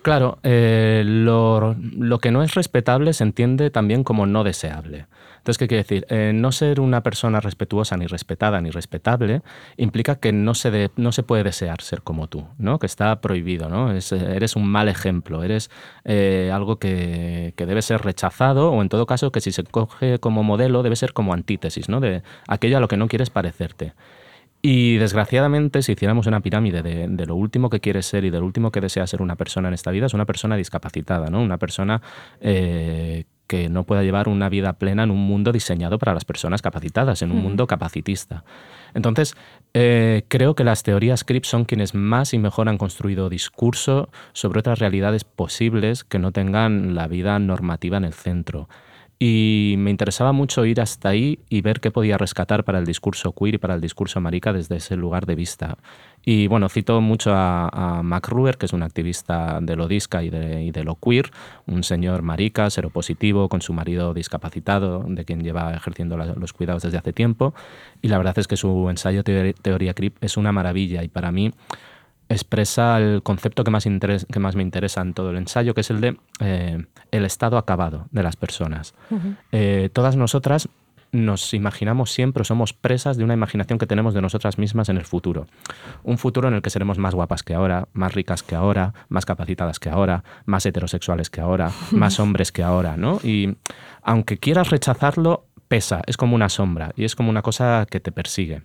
Claro, eh, lo, que no es respetable se entiende también como no deseable. Entonces, ¿qué quiere decir? Eh, no ser una persona respetuosa, ni respetada, ni respetable, implica que no se, de- no se puede desear ser como tú, ¿no? Que está prohibido, ¿no? Es, eres un mal ejemplo, eres eh, algo que, que debe ser rechazado o en todo caso que si se coge como modelo debe ser como antítesis, ¿no? De aquello a lo que no quieres parecerte. Y desgraciadamente, si hiciéramos una pirámide de, de lo último que quiere ser y de lo último que desea ser una persona en esta vida, es una persona discapacitada, ¿no? Una persona eh, que no pueda llevar una vida plena en un mundo diseñado para las personas capacitadas, en un mundo capacitista. Entonces, eh, creo que las teorías CRIP son quienes más y mejor han construido discurso sobre otras realidades posibles que no tengan la vida normativa en el centro. Y me interesaba mucho ir hasta ahí y ver qué podía rescatar para el discurso queer y para el discurso marica desde ese lugar de vista. Y bueno, cito mucho a, a Mac Ruber, que es un activista de lo disca y de, y de lo queer, un señor marica, seropositivo, con su marido discapacitado, de quien lleva ejerciendo los cuidados desde hace tiempo. Y la verdad es que su ensayo Teoría, Teoría Crip es una maravilla y para mí expresa el concepto que más, que más me interesa en todo el ensayo, que es el de eh, el estado acabado de las personas. Eh, todas nosotras nos imaginamos siempre, somos presas de una imaginación que tenemos de nosotras mismas en el futuro. Un futuro en el que seremos más guapas que ahora, más ricas que ahora, más capacitadas que ahora, más heterosexuales que ahora, más hombres que ahora, ¿no? Y aunque quieras rechazarlo, pesa, es como una sombra y es como una cosa que te persigue.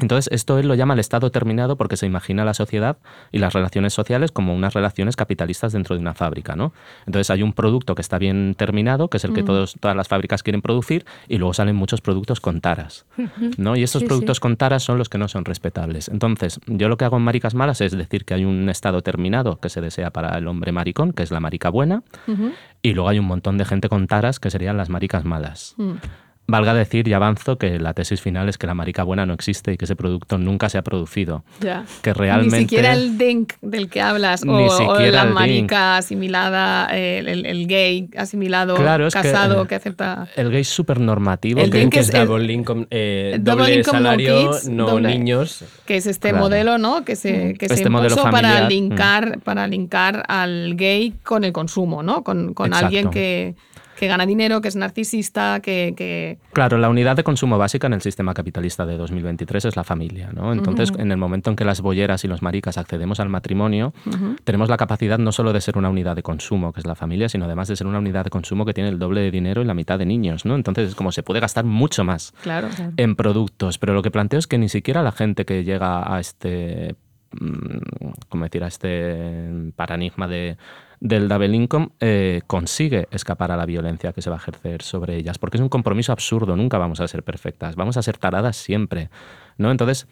Entonces, esto él lo llama el estado terminado porque se imagina la sociedad y las relaciones sociales como unas relaciones capitalistas dentro de una fábrica, ¿no? Entonces hay un producto que está bien terminado, que es el que todos, todas las fábricas quieren producir, y luego salen muchos productos con taras, ¿no? Y Sí, sí. productos con taras son los que no son respetables. Entonces, yo lo que hago en Maricas Malas es decir que hay un estado terminado que se desea para el hombre maricón, que es la marica buena, y luego hay un montón de gente con taras que serían las maricas malas. Mm. Valga decir y avanzo que la tesis final es que la marica buena no existe y que ese producto nunca se ha producido. Ya. Que realmente... Ni siquiera el DENK del que hablas, o, o la marica asimilada, el, el- el gay asimilado, Claro, que, casado, eh, que, acepta. El gay súper normativo. El Que, DINK que es es el- double income, eh, Double income, no salario, kids, no doble- niños. que es este Claro. modelo, ¿no? Que se, que se Este modelo impuso para mm. linkar, para linkar al gay con el consumo, ¿no? Con, con alguien que, que gana dinero, que es narcisista, que, que- Claro, la unidad de consumo básica en el sistema capitalista de 2023 es la familia, ¿no? Entonces, en el momento en que las bolleras y los maricas accedemos al matrimonio, tenemos la capacidad no solo de ser una unidad de consumo, que es la familia, sino además de ser una unidad de consumo que tiene el doble de dinero y la mitad de niños, ¿no? Entonces, es como se puede gastar mucho más claro. en productos, pero lo que planteo es que ni siquiera la gente que llega a este, mm, ¿cómo decir?, a este paradigma de, del double income eh, consigue escapar a la violencia que se va a ejercer sobre ellas, porque es un compromiso absurdo, nunca vamos a ser perfectas, vamos a ser taradas siempre, ¿no? Entonces,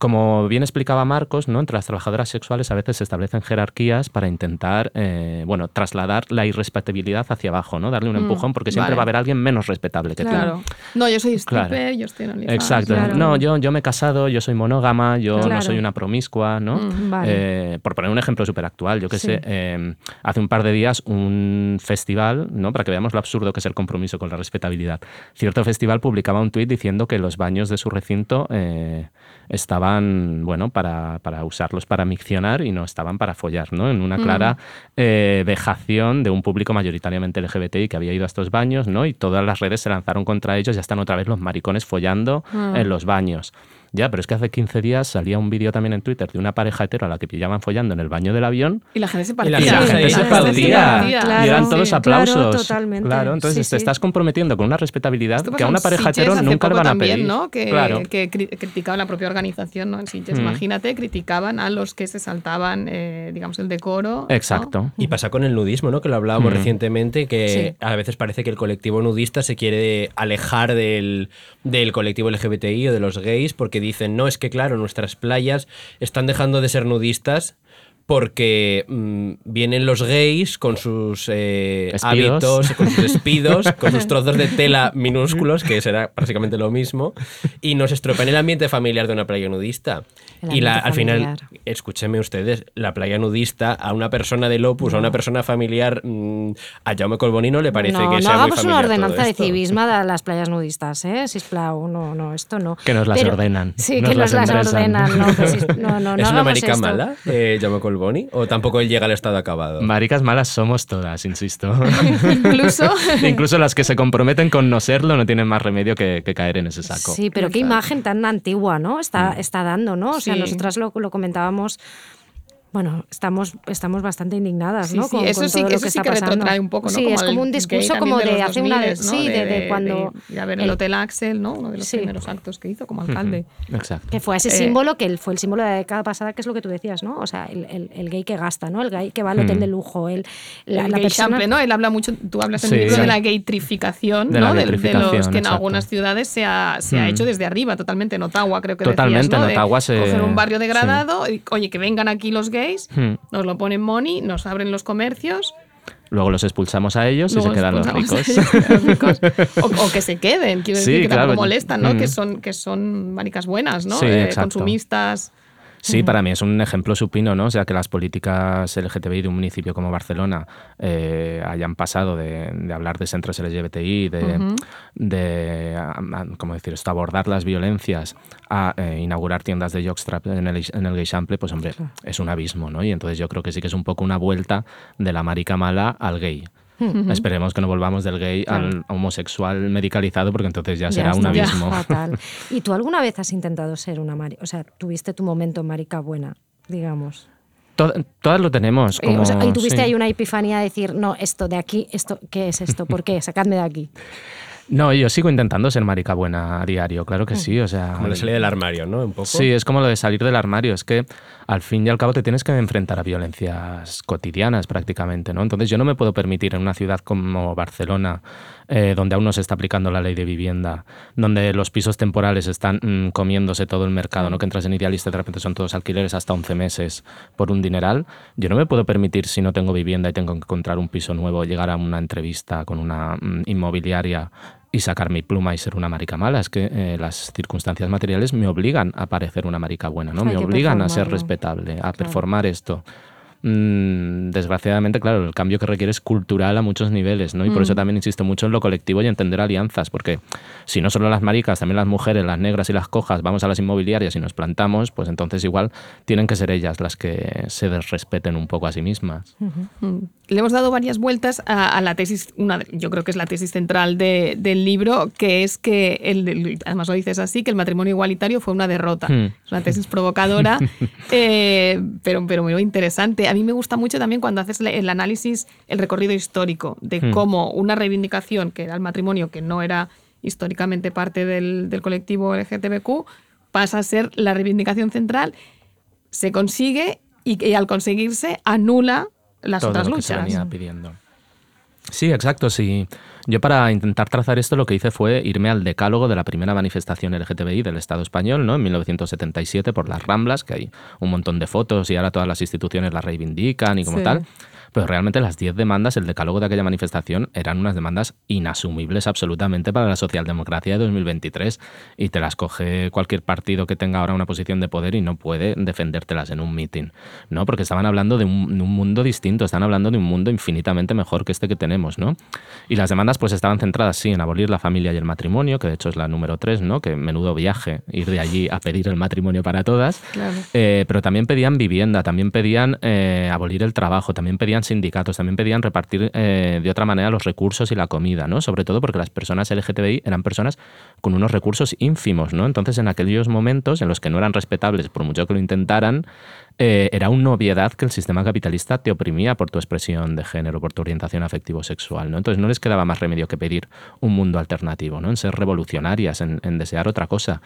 como bien explicaba Marcos, ¿no? entre las trabajadoras sexuales a veces se establecen jerarquías para intentar eh, bueno, trasladar la irrespetabilidad hacia abajo, ¿no? darle un empujón, porque siempre vale. va a haber alguien menos respetable que tú. Claro. No, yo soy Claro. stripper, yo estoy en. Exacto. Claro. No, yo, yo me he casado, yo soy monógama, yo no Claro. soy una promiscua, ¿no? Mm, vale. Eh, por poner un ejemplo súper actual, yo que Sí. sé, eh, hace un par de días un festival, ¿no? Para que veamos lo absurdo que es el compromiso con la respetabilidad. Cierto festival publicaba un tuit diciendo que los baños de su recinto eh, estaban, bueno, para, para usarlos para miccionar y no estaban para follar, ¿no? En una clara eh, vejación de un público mayoritariamente LGBTI que había ido a estos baños, ¿no? Y todas las redes se lanzaron contra ellos, ya están otra vez los maricones follando en los baños. Ya, pero es que hace 15 días salía un vídeo también en Twitter de una pareja hetero a la que pillaban follando en el baño del avión Y la gente se partía. y la gente sí, se sí, y claro, eran sí. todos Claro, aplausos. totalmente. Claro, entonces Sí, te sí. estás comprometiendo con una respetabilidad que a una pareja Sitges hetero nunca le van a también, pedir. ¿no? Que, Claro. que cri- criticaban la propia organización, ¿no? En Sitges, Mm. imagínate, criticaban a los que se saltaban, eh, digamos, el decoro. ¿no? Exacto. Y pasa con el nudismo, ¿no? Que lo hablábamos Mm. recientemente, que Sí. a veces parece que el colectivo nudista se quiere alejar del, del colectivo LGBTI o de los gays porque dicen, no, es que claro, nuestras playas están dejando de ser nudistas porque mm, vienen los gays con sus eh, Espidos. hábitos, con sus despidos, con sus trozos de tela minúsculos, que será básicamente lo mismo, y nos estropean el ambiente familiar de una playa nudista. El Y la, al final, escúchenme ustedes, la playa nudista a una persona del Opus, a una persona familiar, mm, a Jaume Colboni no le parece no, que no sea muy hagamos una familiar todo ordenanza de civismo a las playas nudistas, ¿eh? Sisplau, no, no, esto no. Que nos las ordenan, Sí, nos que nos las las ordenan. No, que sis- no, no, no ¿Es una marica esto. mala, eh, Jaume ¿O tampoco él llega al estado acabado? Maricas malas somos todas, insisto. Incluso. Incluso las que se comprometen con no serlo no tienen más remedio que, que caer en ese saco. Sí, pero qué imagen tan antigua, ¿no? Está, está dando, ¿no? O sea, Sí. nosotras lo, lo comentábamos. Bueno, estamos, estamos bastante indignadas, Sí, ¿no? sí, Con, eso con sí, todo lo eso que sí está que pasando. retrotrae un poco, ¿no? Sí, es el como un discurso como de los hace una 2000, vez, ¿no? sí, de, de cuando de- a ver, el, el- Hotel Axel, ¿no? Uno de los Sí. primeros actos que hizo como alcalde. Exacto. que fue ese Eh, símbolo que el- fue el símbolo de la década pasada, que es lo que tú decías, ¿no? O sea, el, el- el gay que gasta, ¿no? El gay que va al hotel de lujo, el, la, el la gay persona... chample, ¿no? Él habla mucho, tú hablas en Sí. el libro Sí. de la gaytrificación, De ¿no? la De- de, los que en algunas ciudades se ha, se ha hecho desde arriba, totalmente en Ottawa, creo que Totalmente, decías, ¿no? en De Ottawa se- coger un barrio sí. degradado y, oye, que vengan aquí los gays, Hmm. nos lo ponen money, nos abren los comercios, Luego los expulsamos a ellos y se quedan los ricos. ellos, los ricos. O, o que se queden, quiero Sí, decir, que claro. tampoco molestan, ¿no? Mm. Que son, que son maricas buenas, ¿no? Sí, Eh, consumistas. Sí, para mí es un ejemplo supino, ¿no? O sea, que las políticas LGTBI de un municipio como Barcelona eh, hayan pasado de, de hablar de centros LGBTI, de, de a- a- ¿cómo decir esto?, abordar las violencias a eh, inaugurar tiendas de jockstrap en el, en el Gaysample, pues hombre, es un abismo, ¿no? Y entonces yo creo que sí que es un poco una vuelta de la marica mala al gay. Esperemos que no volvamos del gay al homosexual medicalizado, porque entonces ya será un ya, abismo. fatal. ¿Y tú alguna vez has intentado ser una marica? O sea, tuviste tu momento marica buena, digamos. To- todas lo tenemos. Eh, Como, o sea, y tuviste sí. ahí una epifanía de decir, no, esto de aquí, esto, ¿qué es esto? ¿Por qué? Sacadme de aquí. No, yo sigo intentando ser marica buena a diario, claro que sí, o sea... Como la salida del armario, ¿no? Un poco. Sí, es como lo de salir del armario, es que al fin y al cabo te tienes que enfrentar a violencias cotidianas prácticamente, ¿no? Entonces yo no me puedo permitir en una ciudad como Barcelona, eh, donde aún no se está aplicando la ley de vivienda, donde los pisos temporales están mm, comiéndose todo el mercado, ¿no? Que entras en Idealista y de repente son todos alquileres hasta 11 meses por un dineral. Yo no me puedo permitir, si no tengo vivienda y tengo que encontrar un piso nuevo, llegar a una entrevista con una mm, inmobiliaria y sacar mi pluma y ser una marica mala. Es que eh, las circunstancias materiales me obligan a parecer una marica buena, ¿no? Hay me obligan a ser respetable, a performar esto. Mm, desgraciadamente, claro, el cambio que requiere es cultural a muchos niveles, ¿no? Y por eso también insisto mucho en lo colectivo y entender alianzas, porque si no solo las maricas, también las mujeres, las negras y las cojas, vamos a las inmobiliarias y nos plantamos, pues entonces igual tienen que ser ellas las que se desrespeten un poco a sí mismas. Mm. Le hemos dado varias vueltas a, a la tesis, una, yo creo que es la tesis central de- del libro, que es que, el, además lo dices así, que el matrimonio igualitario fue una derrota. Hmm. Es una tesis provocadora, eh, pero, pero muy interesante. A mí me gusta mucho también cuando haces el análisis, el recorrido histórico de Hmm. cómo una reivindicación, que era el matrimonio, que no era históricamente parte del, del colectivo LGTBQ, pasa a ser la reivindicación central, se consigue y, y al conseguirse anula las todo otras lo que se luchas. venía pidiendo. Sí, exacto, sí. Yo para intentar trazar esto lo que hice fue irme al decálogo de la primera manifestación LGTBI del Estado español, ¿no? En 1977 por las Ramblas, que hay un montón de fotos y ahora todas las instituciones las reivindican y como Sí. tal. Pero realmente las 10 demandas, el decálogo de aquella manifestación, eran unas demandas inasumibles absolutamente para la socialdemocracia de 2023 y te las coge cualquier partido que tenga ahora una posición de poder y no puede defendértelas en un mitin, ¿no? Porque estaban hablando de un, de un mundo distinto, están hablando de un mundo infinitamente mejor que este que tenemos, ¿no? Y las demandas pues estaban centradas, sí, en abolir la familia y el matrimonio, que de hecho es la número 3, ¿no? Que menudo viaje ir de allí a pedir el matrimonio para todas. Claro. Eh, pero también pedían vivienda, también pedían eh, abolir el trabajo, también pedían sindicatos, también pedían repartir eh, de otra manera los recursos y la comida, ¿no? Sobre todo porque las personas LGTBI eran personas con unos recursos ínfimos, ¿no? Entonces, en aquellos momentos en los que no eran respetables, por mucho que lo intentaran, eh, era una obviedad que el sistema capitalista te oprimía por tu expresión de género, por tu orientación afectivo-sexual, ¿no? Entonces, no les quedaba más remedio que pedir un mundo alternativo, ¿no? En ser revolucionarias, en, en desear otra cosa.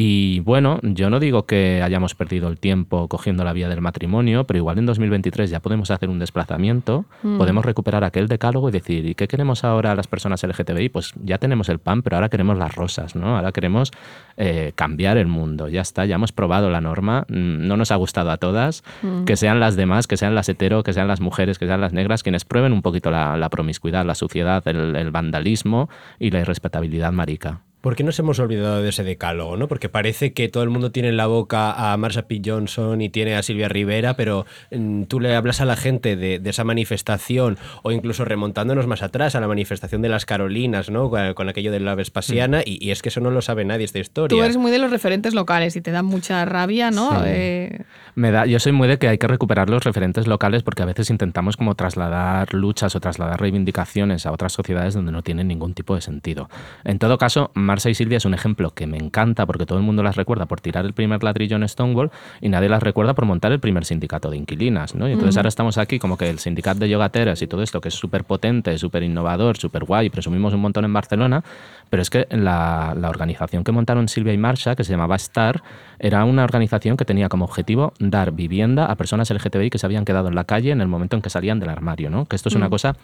Y bueno, yo no digo que hayamos perdido el tiempo cogiendo la vía del matrimonio, pero igual en 2023 ya podemos hacer un desplazamiento, Mm. podemos recuperar aquel decálogo y decir, ¿y qué queremos ahora las personas LGTBI? Pues ya tenemos el pan, pero ahora queremos las rosas, ¿no? Ahora queremos eh, cambiar el mundo, ya está, ya hemos probado la norma, mm, no nos ha gustado a todas, Mm. que sean las demás, que sean las hetero, que sean las mujeres, que sean las negras, quienes prueben un poquito la, la promiscuidad, la suciedad, el, el vandalismo y la irrespetabilidad marica. ¿Por qué nos hemos olvidado de ese decálogo? ¿no? Porque parece que todo el mundo tiene en la boca a Marsha P. Johnson y tiene a Silvia Rivera, pero mm, tú le hablas a la gente de, de esa manifestación, o incluso remontándonos más atrás a la manifestación de las Carolinas, ¿no? con, con aquello de la Vespasiana, y, y es que eso no lo sabe nadie, esta historia. Tú eres muy de los referentes locales y te da mucha rabia, ¿no? Sí. Eh, Me da, yo soy muy de que hay que recuperar los referentes locales porque a veces intentamos como trasladar luchas o trasladar reivindicaciones a otras sociedades donde no tienen ningún tipo de sentido. En todo caso, Marcia y Silvia es un ejemplo que me encanta porque todo el mundo las recuerda por tirar el primer ladrillo en Stonewall y nadie las recuerda por montar el primer sindicato de inquilinas. ¿no? Y entonces ahora estamos aquí como que el sindicato de yogateras y todo esto que es súper potente, súper innovador, súper guay, presumimos un montón en Barcelona, pero es que la, la organización que montaron Silvia y Marsha, que se llamaba STAR, era una organización que tenía como objetivo dar vivienda a personas LGTBI que se habían quedado en la calle en el momento en que salían del armario, ¿no? Que esto es una Mm. cosa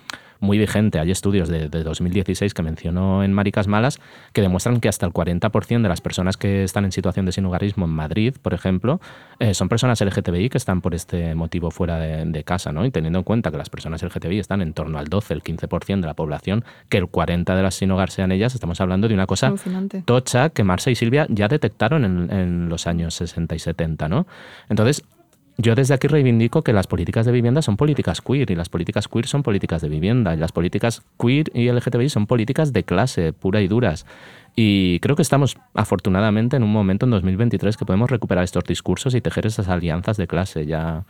muy vigente. Hay estudios de, de 2016 que mencionó en Maricas Malas que demuestran que hasta el 40% de las personas que están en situación de sinhogarismo en Madrid, por ejemplo, eh, son personas LGTBI que están por este motivo fuera de, de casa, ¿no? Y teniendo en cuenta que las personas LGTBI están en torno al 12, el 15% de la población, que el 40% de las sin hogar sean ellas, estamos hablando de una cosa tocha que Marcia y Silvia ya detectaron en, en los años 60 y 70, ¿no? Entonces, yo desde aquí reivindico que las políticas de vivienda son políticas queer y las políticas queer son políticas de vivienda y las políticas queer y LGTBI son políticas de clase pura y duras. Y creo que estamos afortunadamente en un momento en 2023 que podemos recuperar estos discursos y tejer esas alianzas de clase. Ya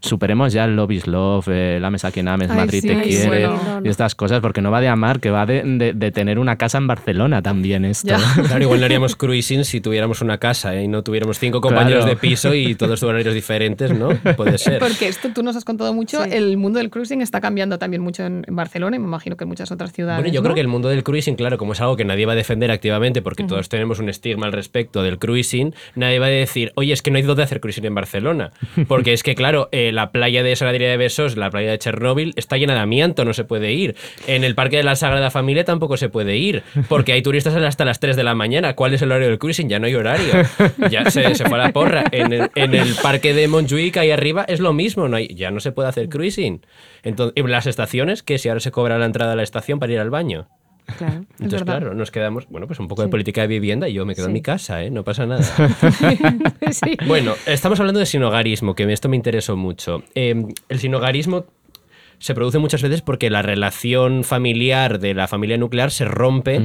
superemos ya el love is love, eh, el ames a quien ames, Ay, Madrid sí, te ay, quiere bueno. Y estas cosas, porque no va de amar, que va de, de- de tener una casa en Barcelona también esto. Claro, igual no haríamos cruising si tuviéramos una casa ¿eh? y no tuviéramos cinco compañeros Claro. de piso y todos horarios diferentes, ¿no? Puede ser. Porque esto tú nos has contado mucho, el mundo del cruising está cambiando también mucho en, en Barcelona y me imagino que en muchas otras ciudades. Bueno, yo ¿no? creo que el mundo del cruising, claro, como es algo que nadie va a defender activamente, porque todos tenemos un estigma al respecto del cruising, nadie va a decir, oye, es que no hay dónde hacer cruising en Barcelona. Porque es que, claro, eh, la playa de Saladería de Besos, la playa de Chernóbil, está llena de amianto, no se puede ir. En el Parque de la Sagrada Familia tampoco se puede ir, porque hay turistas hasta las 3 de la mañana. ¿Cuál es el horario del cruising? Ya no hay horario. Ya se, se fue a la porra. En el, Parque de Montjuic, ahí arriba, es lo mismo, no hay, ya no se puede hacer cruising. Entonces, ¿y las estaciones? que si ahora se cobra la entrada a la estación para ir al baño? Claro, es Entonces, claro, nos quedamos, bueno, pues un poco de política de vivienda y yo me quedo en mi casa, ¿eh? No pasa nada. Sí. Bueno, estamos hablando de sinogarismo, que esto me interesó mucho. Eh, el sinogarismo se produce muchas veces porque la relación familiar de la familia nuclear se rompe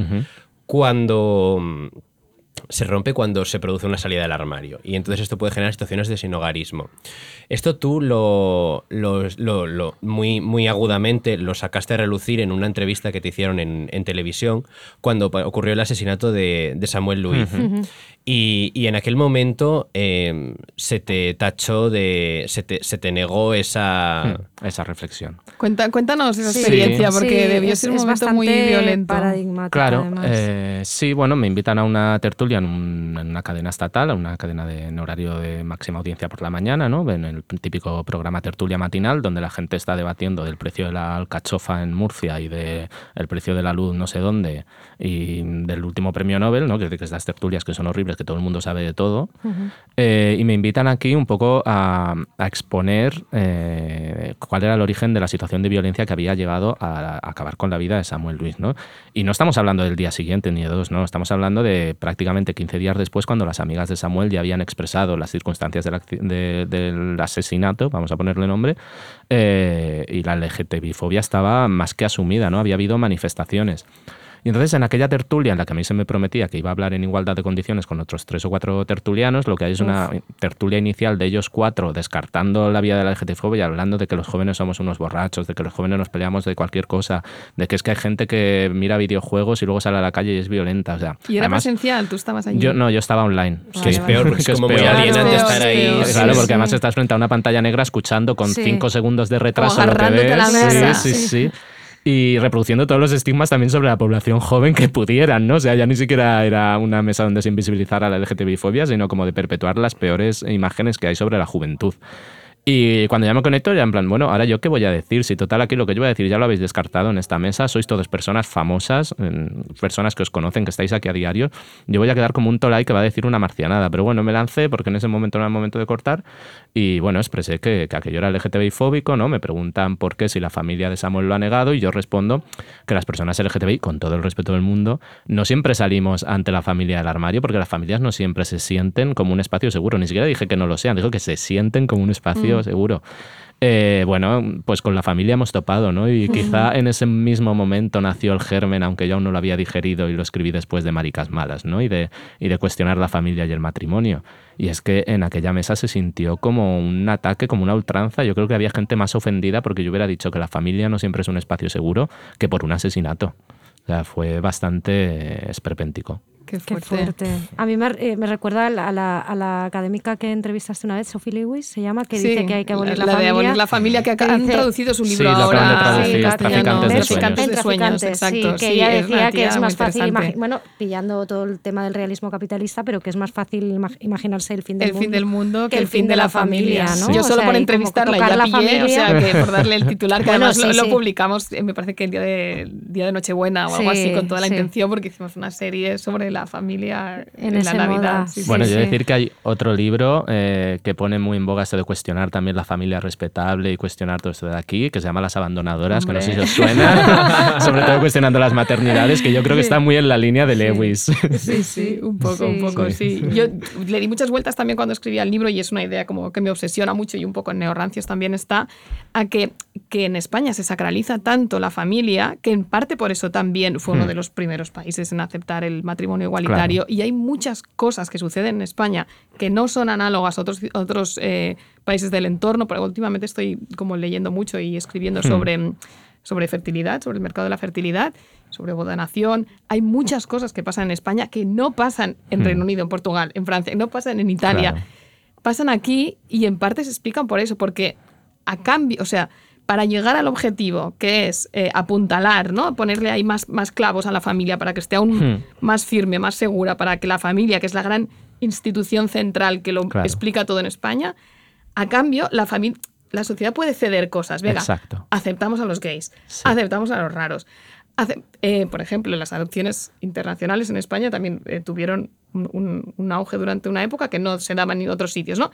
cuando se rompe cuando se produce una salida del armario. Y entonces esto puede generar situaciones de sinogarismo. Esto tú lo, lo- lo- lo- muy, muy agudamente lo sacaste a relucir en una entrevista que te hicieron en, en televisión cuando ocurrió el asesinato de, de Samuel Luis. Y, y en aquel momento eh, se te tachó de. se te, se te negó esa. Esa reflexión. Cuenta- cuéntanos esa Sí. experiencia, porque Sí, debió es- ser un es momento muy violento. paradigmático, Claro, eh, sí, bueno, me invitan a una tertulia en, un- en una cadena estatal, a una cadena de, en horario de máxima audiencia por la mañana, ¿no? En el típico programa tertulia matinal, donde la gente está debatiendo del precio de la alcachofa en Murcia y del el precio de la luz no sé dónde y del último premio Nobel, ¿no? Que, que estas tertulias que son horribles, que todo el mundo sabe de todo. Eh, y me invitan aquí un poco a, a exponer eh, cuál era el origen de la situación de violencia que había llegado a, a acabar con la vida de Samuel Luis. ¿no? Y no estamos hablando del día siguiente ni de dos, no, estamos hablando de prácticamente 15 días después cuando las amigas de Samuel ya habían expresado las circunstancias del, acci- de- del asesinato, vamos a ponerle nombre, eh, y la LGTBI-fobia estaba más que asumida, ¿no? había habido manifestaciones. Y entonces en aquella tertulia en la que a mí se me prometía que iba a hablar en igualdad de condiciones con otros tres o cuatro tertulianos, lo que hay es una tertulia inicial de ellos cuatro descartando la vida de la LGTB y hablando de que los jóvenes somos unos borrachos, de que los jóvenes nos peleamos de cualquier cosa, de que es que hay gente que mira videojuegos y luego sale a la calle y es violenta. O sea, Y era además, presencial, tú estabas allí. yo no, yo estaba online. Que es peor, porque es Que como muy peor. alienante Claro, estar es ahí. peor. Claro, Sí, porque sí. además estás frente a una pantalla negra escuchando con Sí. cinco segundos de retraso lo que ves. la mesa. Sí, sí, sí. Y reproduciendo todos los estigmas también sobre la población joven que pudieran, ¿no? O sea, ya ni siquiera era una mesa donde se invisibilizara la LGTBI-fobia, sino como de perpetuar las peores imágenes que hay sobre la juventud. Y cuando ya me conecto, ya en plan, bueno, ahora yo qué voy a decir, si total aquí lo que yo voy a decir ya lo habéis descartado en esta mesa, sois todas personas famosas, personas que os conocen, que estáis aquí a diario, yo voy a quedar como un tolai que va a decir una marcianada, pero bueno, me lancé porque en ese momento no era el momento de cortar y bueno, expresé que, que aquello era LGTBI fóbico, ¿no? Me preguntan por qué si la familia de Samuel lo ha negado y yo respondo que las personas LGTBI, con todo el respeto del mundo, no siempre salimos ante la familia del armario porque las familias no siempre se sienten como un espacio seguro, ni siquiera dije que no lo sean, dijo que se sienten como un espacio seguro. Eh, bueno, pues con la familia hemos topado, ¿no? Y quizá en ese mismo momento nació el germen, aunque yo aún no lo había digerido y lo escribí después de Maricas Malas, ¿no? Y de, y de cuestionar la familia y el matrimonio. Y es que en aquella mesa se sintió como un ataque, como una ultranza. Yo creo que había gente más ofendida porque yo hubiera dicho que la familia no siempre es un espacio seguro que por un asesinato. O sea, fue bastante esperpéntico. Qué Qué fuerte. A mí me, eh, me recuerda a la, a, la, a la académica que entrevistaste una vez, Sophie Lewis, se llama, que Sí, dice que hay que abolir la, de familia. abolir la familia, que que han dice- traducido su Sí, libro de ahora. castellano. Traficantes de Traficantes de sueños, Traficantes, exacto. sí, que sí, ella es decía que es más fácil, bueno, pillando todo el tema del realismo capitalista, pero que es más fácil ima- imaginarse el fin del el mundo. fin del mundo que el fin de la familia. ¿no? Yo O solo sea, por entrevistarla ya la pillé, o sea, que por darle el titular, que además lo, sí, sí. publicamos, eh, me parece que el día de, día de Nochebuena o algo Sí, así, con toda la sí. intención, porque hicimos una serie sobre la familia En en, la Navidad. Sí. Bueno, Sí, yo sí. decir que hay otro libro eh, que pone muy en boga esto de cuestionar también la familia respetable y cuestionar todo esto de aquí, que se llama Las Abandonadoras, que no sé si os suena, sobre todo cuestionando las maternidades, que yo creo que está muy en la línea de Lewis. Sí, sí, un poco, un poco, Sí. sí. Yo le di muchas vueltas también cuando escribía el libro y es una idea como que me obsesiona mucho y un poco en Neorrancias también está, a que, que en España se sacraliza tanto la familia que en parte por eso también fue uno Hmm. de los primeros países en aceptar el matrimonio igualitario y hay muchas cosas que suceden en España que no son análogas a otros, otros eh, países del entorno, pero últimamente estoy como leyendo mucho y escribiendo Hmm. sobre sobre fertilidad, sobre el mercado de la fertilidad, sobre boda-nación. Hay muchas cosas que pasan en España que no pasan en Hmm. Reino Unido, en Portugal, en Francia, no pasan en Italia. Claro. Pasan aquí y en parte se explican por eso, porque a cambio, o sea, para llegar al objetivo, que es eh, apuntalar, ¿no? Ponerle ahí más, más clavos a la familia para que esté aún Hmm. más firme, más segura, para que la familia, que es la gran institución central que lo Claro. explica todo en España, a cambio, la familia. La sociedad puede ceder cosas. Venga, Exacto. aceptamos a los gays, Sí. aceptamos a los raros. Eh, por ejemplo, las adopciones internacionales en España también eh, tuvieron un, un- un auge durante una época que no se daban en otros sitios, ¿no?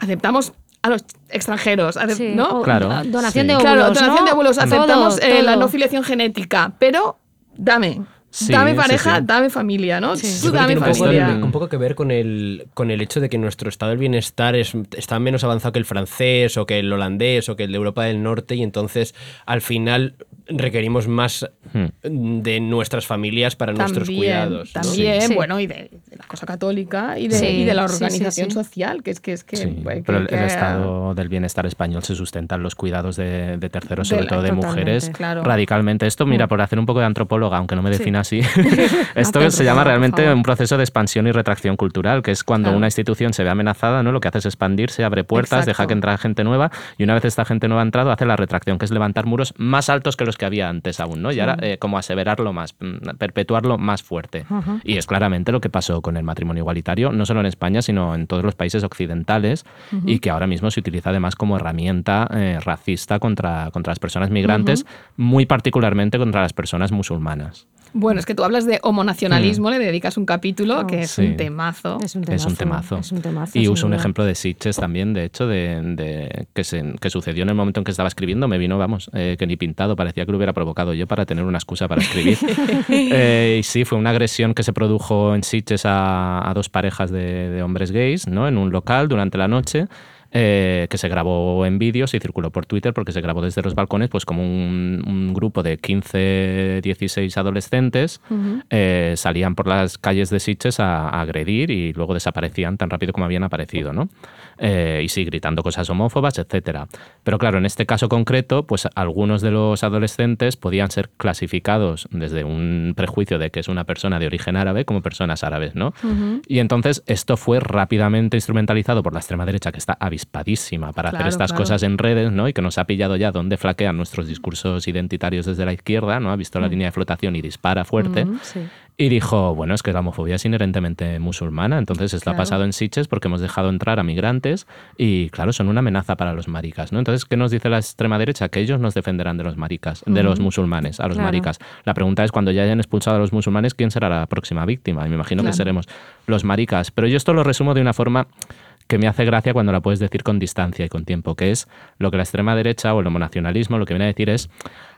Aceptamos a los extranjeros, Sí, ¿no? Claro, Donación sí. de óvulos. Claro, donación ¿no? de óvulos, Todo, aceptamos eh, la no filiación genética, pero dame. Sí, dame pareja, sí. dame familia, ¿no? Sí. Tú dame tiene un poco, familia. un poco que ver con el, con el hecho de que nuestro estado del bienestar es, está menos avanzado que el francés o que el holandés o que el de Europa del Norte y entonces al final requerimos más Hmm. de nuestras familias para nuestros También, cuidados. ¿no? También, Sí. bueno, y de, de la cosa católica y de, Sí, y de la sí, sí, organización sí. social, que es que es que, Sí, que- pero el, que- el estado del bienestar español se sustenta en los cuidados de, de terceros, De sobre la- todo de mujeres, claro. radicalmente. Esto, mira, Mm. por hacer un poco de antropóloga, aunque no me defina así, esto se llama realmente un proceso de expansión y retracción cultural, que es cuando Claro. una institución se ve amenazada, ¿no? Lo que hace es expandirse, abre puertas, deja que entre gente nueva, y una vez esta gente nueva ha entrado, hace la retracción, que es levantar muros más altos que los que había antes aún, ¿no? Y ahora eh, como aseverarlo más, mm, perpetuarlo más fuerte. Y es claramente lo que pasó con el matrimonio igualitario, no solo en España, sino en todos los países occidentales, y que ahora mismo se utiliza además como herramienta eh, racista contra, contra las personas migrantes, muy particularmente contra las personas musulmanas. Bueno, es que tú hablas de homonacionalismo, le dedicas un capítulo Oh. que es Mm. Sí. un temazo. Es un Es un temazo. temazo. Es un temazo, y uso un ejemplo de Sitges también, de hecho, de, de- que, se- que sucedió en el momento en que estaba escribiendo. Me vino, vamos, eh, que ni pintado, parecía que lo hubiera provocado yo para tener una excusa para escribir. Eh, y sí, fue una agresión que se produjo en Sitges a, a dos parejas de, de hombres gays, ¿no? En un local durante la noche. Eh, que se grabó en vídeos y circuló por Twitter porque se grabó desde los balcones, pues como un, un grupo de 15, 16 adolescentes eh, salían por las calles de Sitges a, a agredir y luego desaparecían tan rápido como habían aparecido, ¿no? Eh, y sí, gritando cosas homófobas, etcétera. Pero claro, en este caso concreto, pues algunos de los adolescentes podían ser clasificados desde un prejuicio de que es una persona de origen árabe como personas árabes, ¿no? Y entonces esto fue rápidamente instrumentalizado por la extrema derecha, que está avispadísima para hacer estas claro. cosas en redes, ¿no? Y que nos ha pillado ya dónde flaquean nuestros discursos identitarios desde la izquierda, ¿no? Ha visto la línea de flotación y dispara fuerte. Mm, Sí. Y dijo, bueno, es que la homofobia es inherentemente musulmana, entonces esto ha Claro. pasado en Sitges porque hemos dejado entrar a migrantes y, claro, son una amenaza para los maricas, ¿no? Entonces, ¿qué nos dice la extrema derecha? Que ellos nos defenderán de los maricas, de los musulmanes, a los Claro. maricas. La pregunta es, cuando ya hayan expulsado a los musulmanes, ¿quién será la próxima víctima? Y me imagino Claro. que seremos los maricas. Pero yo esto lo resumo de una forma que me hace gracia cuando la puedes decir con distancia y con tiempo, que es lo que la extrema derecha o el homonacionalismo lo que viene a decir es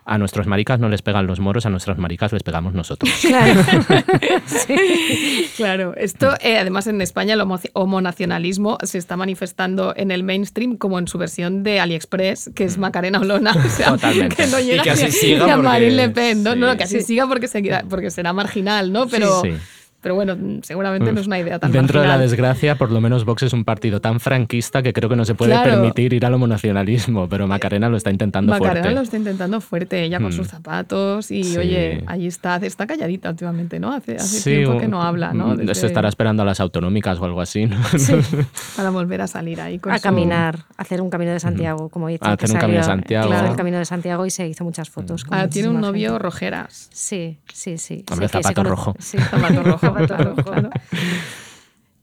a nuestros maricas no les pegan los moros, a nuestras maricas les pegamos nosotros. Claro. Claro, esto eh, además en España el homo- homonacionalismo se está manifestando en el mainstream como en su versión de AliExpress, que es Macarena Olona, o sea, Totalmente. que no Y llega que así ni siga ni a porque- Marine Le Pen, ¿no? sí. No, que así siga porque, seguirá- porque será marginal, ¿no? Pero, Sí. Pero bueno, seguramente no es una idea tan Dentro de la desgracia, por lo menos Vox es un partido tan franquista que creo que no se puede Claro. permitir ir al homonacionalismo, pero Macarena lo está intentando Macarena fuerte. lo está intentando fuerte, ella con Mm. sus zapatos y Sí. oye, ahí está, está calladita últimamente, ¿no? Hace, hace Sí, tiempo que no habla, ¿no? mm, Desde- Se estará esperando a las autonómicas o algo así, ¿no? para volver a salir ahí con a su- caminar, hacer un camino de Santiago, como dice. A hacer un camino de Santiago. Claro, el camino de Santiago y se hizo muchas fotos. con Ah, tiene un novio gente. rojeras. Sí, sí, sí. Hombre, zapato rojo. Sí, Zapato rojo, zapato claro, rojo.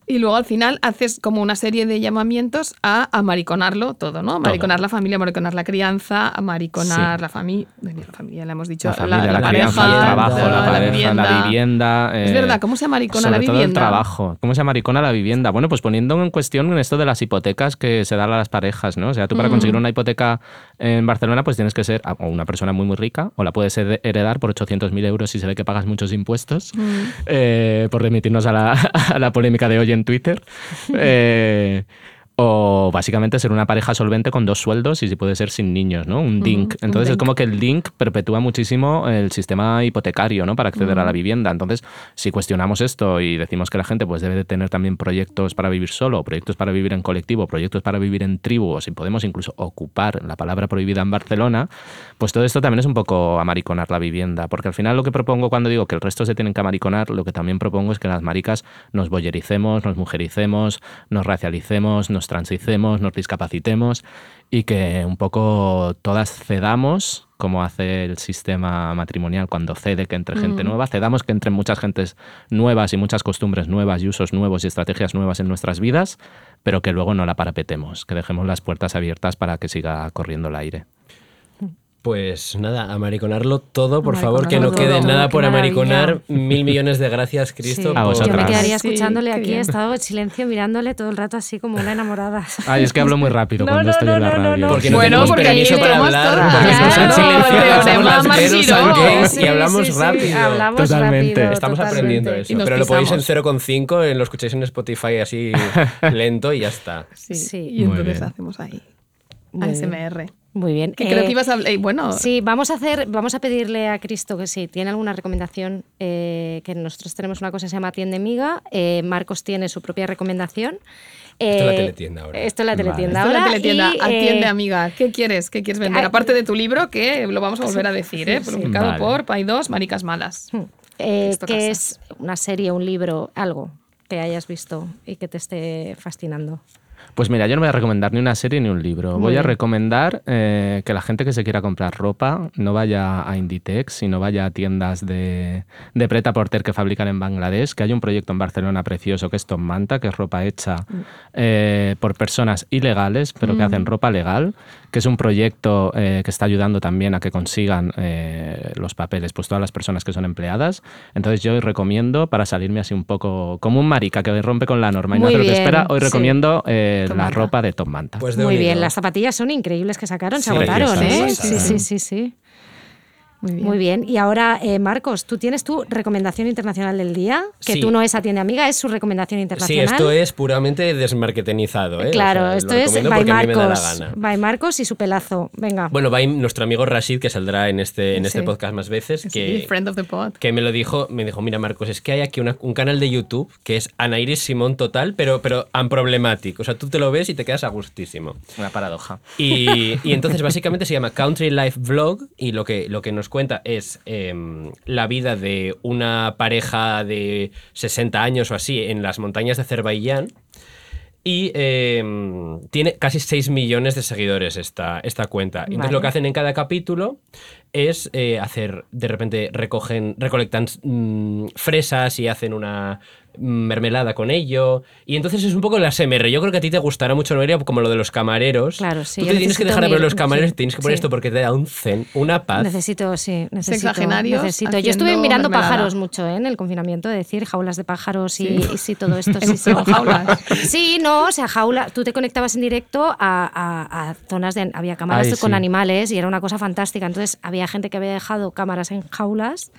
Y luego al final haces como una serie de llamamientos a amariconarlo todo, ¿no? Amariconar la familia, amariconar la crianza, amariconar Sí. la familia, la familia, le hemos dicho, La familia, la, pareja, crianza, el trabajo, la, la pareja, la vivienda. Es eh, verdad, ¿cómo se amaricona sobre la todo el vivienda? trabajo. ¿Cómo se amaricona la vivienda? Bueno, pues poniendo en cuestión esto de las hipotecas que se dan a las parejas, ¿no? O sea, tú para Mm. conseguir una hipoteca en Barcelona, pues tienes que ser o una persona muy, muy rica, o la puedes her- heredar por 800.000 euros si se ve que pagas muchos impuestos, Mm. eh, por remitirnos a la, a la polémica de hoy en Twitter. Eh, o básicamente ser una pareja solvente con dos sueldos y si puede ser sin niños, ¿no? Un DINC. un Entonces es como que el DINC perpetúa muchísimo el sistema hipotecario, ¿no? Para acceder a la vivienda. Entonces, si cuestionamos esto y decimos que la gente pues debe de tener también proyectos para vivir solo, proyectos para vivir en colectivo, proyectos para vivir en tribu, o si podemos incluso ocupar la palabra prohibida en Barcelona, pues todo esto también es un poco amariconar la vivienda. Porque al final lo que propongo cuando digo que el resto se tienen que amariconar, lo que también propongo es que las maricas nos boyericemos, nos mujericemos, nos racialicemos, nos transicemos, nos discapacitemos y que un poco todas cedamos, como hace el sistema matrimonial cuando cede que entre gente nueva, cedamos que entren muchas gentes nuevas y muchas costumbres nuevas y usos nuevos y estrategias nuevas en nuestras vidas, pero que luego no la parapetemos, que dejemos las puertas abiertas para que siga corriendo el aire. Pues nada, amariconarlo todo, por favor, que no quede todo, nada por amariconar. Mil millones de gracias, Cristo. Sí. A por- vosotras. Yo me quedaría Sí, escuchándole qué aquí, he estado en silencio mirándole todo el rato así como una enamorada. Ay, es que hablo muy rápido No, cuando no, estoy no, en la no, no, radio. no. Porque no Bueno, porque permiso para hablar, porque estamos en Claro, Sí, y hablamos sí, sí, rápido. Totalmente. Estamos aprendiendo eso, pero lo podéis en pisamos. 0,5, en lo escucháis en Spotify así lento y ya está. Sí. Sí. Y entonces hacemos ahí. ASMR. Muy bien. Que creo Eh, que ibas a... eh, bueno, Sí, vamos a hacer, vamos a pedirle a Cristo que si tiene alguna recomendación, eh, que nosotros tenemos una cosa que se llama Atiende Miga, eh, Marcos tiene su propia recomendación. Esto es la Eh, teletienda ahora. Esto es la Vale. teletienda Esto es la ahora. teletienda. y, Atiende, eh, amiga. ¿Qué quieres? ¿Qué quieres vender? Aparte de tu libro, que lo vamos a volver a decir, ¿eh? sí. Publicado Vale. por Pay 2, Maricas Malas. eh, Esto que es una serie, un libro, algo que hayas visto y que te esté fascinando. Pues mira, yo no voy a recomendar ni una serie ni un libro. Muy voy a recomendar eh, que la gente que se quiera comprar ropa no vaya a Inditex y no vaya a tiendas de, de preta porter que fabrican en Bangladesh, que hay un proyecto en Barcelona precioso que es Tom Manta, que es ropa hecha eh, por personas ilegales, pero que hacen ropa legal, que es un proyecto eh, que está ayudando también a que consigan eh, los papeles, pues todas las personas que son empleadas. Entonces yo hoy recomiendo, para salirme así un poco como un marica que rompe con la norma y no Muy hace lo que bien, espera, hoy sí. recomiendo eh, Tom la ropa de Tom Manta. Pues de Muy unido. bien, las zapatillas son increíbles que sacaron, se Sí, agotaron, ¿eh? Sí, sí. sí, sí, sí. Muy bien. Muy bien. Y ahora, eh, Marcos, tú tienes tu recomendación internacional del día, que Sí. tú no es Atiende Amiga, es su recomendación Sí, internacional. esto es puramente desmarketinizado. ¿eh? Claro, O sea, lo esto es by Marcos. By Marcos y su pelazo. Venga. Bueno, va nuestro amigo Rashid, que saldrá en este, en este Sí. podcast más veces, Sí, que, friend of the pod. que me lo dijo, me dijo, mira Marcos, es que hay aquí una- un canal de YouTube que es Anairis Simón total, pero, pero unproblematic. O sea, tú te lo ves y te quedas a gustísimo. Una paradoja. Y, y entonces básicamente se llama Country Life Vlog y lo que, lo que nos cuenta es em, la vida de una pareja de 60 años o así en las montañas de Azerbaiyán. Y em, tiene casi 6 millones de seguidores esta, esta cuenta. Entonces lo que hacen en cada capítulo es eh, hacer, de repente recogen, recolectan mm, fresas y hacen una mermelada con ello. Y entonces es un poco la SMR. Yo creo que a ti te gustará mucho, Noelia, como lo de los camareros. Claro, sí, Tú te tienes que necesito dejar de ver mi- los camareros sí, y tienes que poner sí. esto porque te da un zen, una paz. Necesito, sí, necesito. Necesito. Yo estuve mirando mermelada. pájaros mucho ¿eh? en el confinamiento, de decir jaulas de pájaros y, Sí. y sí, todo esto. Sí, sí. jaulas. Sí, no, o sea, jaula. Tú te conectabas en directo a, a- a zonas de. Había cámaras Ay, con sí. animales y era una cosa fantástica. Entonces había gente que había dejado cámaras en jaulas.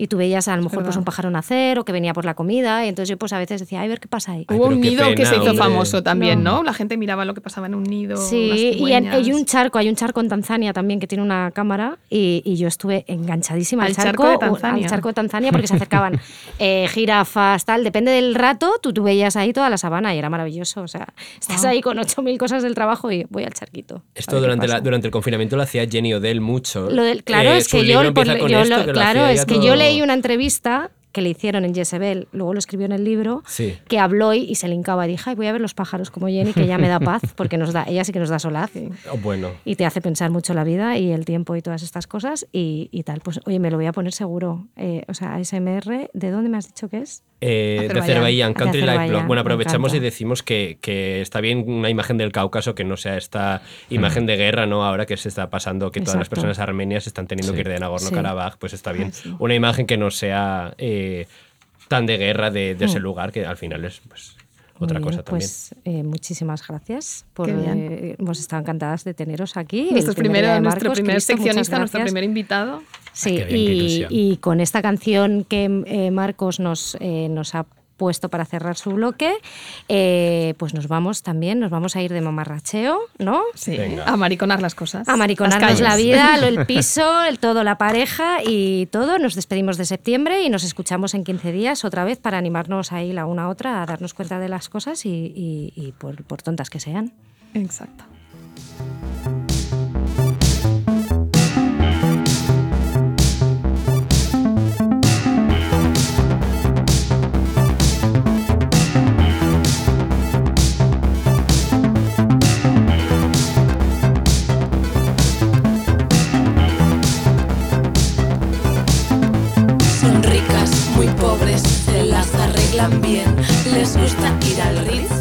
Y tú veías a lo mejor pues, un pájaro nacer o que venía por la comida. Y entonces yo pues a veces decía, ay, ver qué pasa ahí. Ay, Hubo un nido que se hizo hombre. famoso también, ¿no? La gente miraba lo que pasaba en un nido. Sí, y en- hay un charco, hay un charco en Tanzania también que tiene una cámara y, y yo estuve enganchadísima al, Al charco de o- Tanzania. al charco de Tanzania porque se acercaban eh, jirafas, tal, depende del rato, tú, tú veías ahí toda la sabana y era maravilloso, o sea, estás ahí con 8.000 cosas del trabajo y voy al charquito. Esto durante, la- durante el confinamiento lo hacía Jenny Odell mucho. Lo del- claro, Eh, es que yo, por- empieza con yo esto, lo- que lo claro, es que yo leí una entrevista que le hicieron en Jezebel, luego lo escribió en el libro, Sí. que habló y, y se linkaba y dije, ay, voy a ver los pájaros como Jenny, que ya me da paz, porque nos da, ella sí que nos da solaz. Oh, bueno. y te hace pensar mucho la vida y el tiempo y todas estas cosas y, y tal. Pues oye, me lo voy a poner seguro. Eh, o sea, ASMR, ¿de dónde me has dicho que es? Eh, de Azerbaiyán. Country Life Blog. Bueno, aprovechamos y decimos que, que está bien una imagen del Cáucaso que no sea esta imagen de guerra, ¿no? Ahora que se está pasando, que todas las personas armenias están teniendo que ir de Nagorno-Karabaj, pues está bien sí. una imagen que no sea eh, tan de guerra de, de ese Mm. lugar, que al final es pues, otra bien, cosa también. Pues eh, muchísimas gracias. Por, eh, hemos estado encantadas de teneros aquí. Nuestro primer de nuestro Marcos, primer Cristo, seccionista, nuestro primer invitado. Sí, Qué bien, y, y con esta canción que eh, Marcos nos, eh, nos ha puesto para cerrar su bloque, eh, pues nos vamos también, nos vamos a ir de mamarracheo, ¿no? Sí, Venga. a mariconar las cosas. A mariconarnos la vida, lo- el piso, el todo, la pareja y todo. Nos despedimos de septiembre y nos escuchamos en 15 días otra vez para animarnos ahí la una a otra a darnos cuenta de las cosas y, y- y por, por tontas que sean. Exacto. Les gusta ir al Ritz,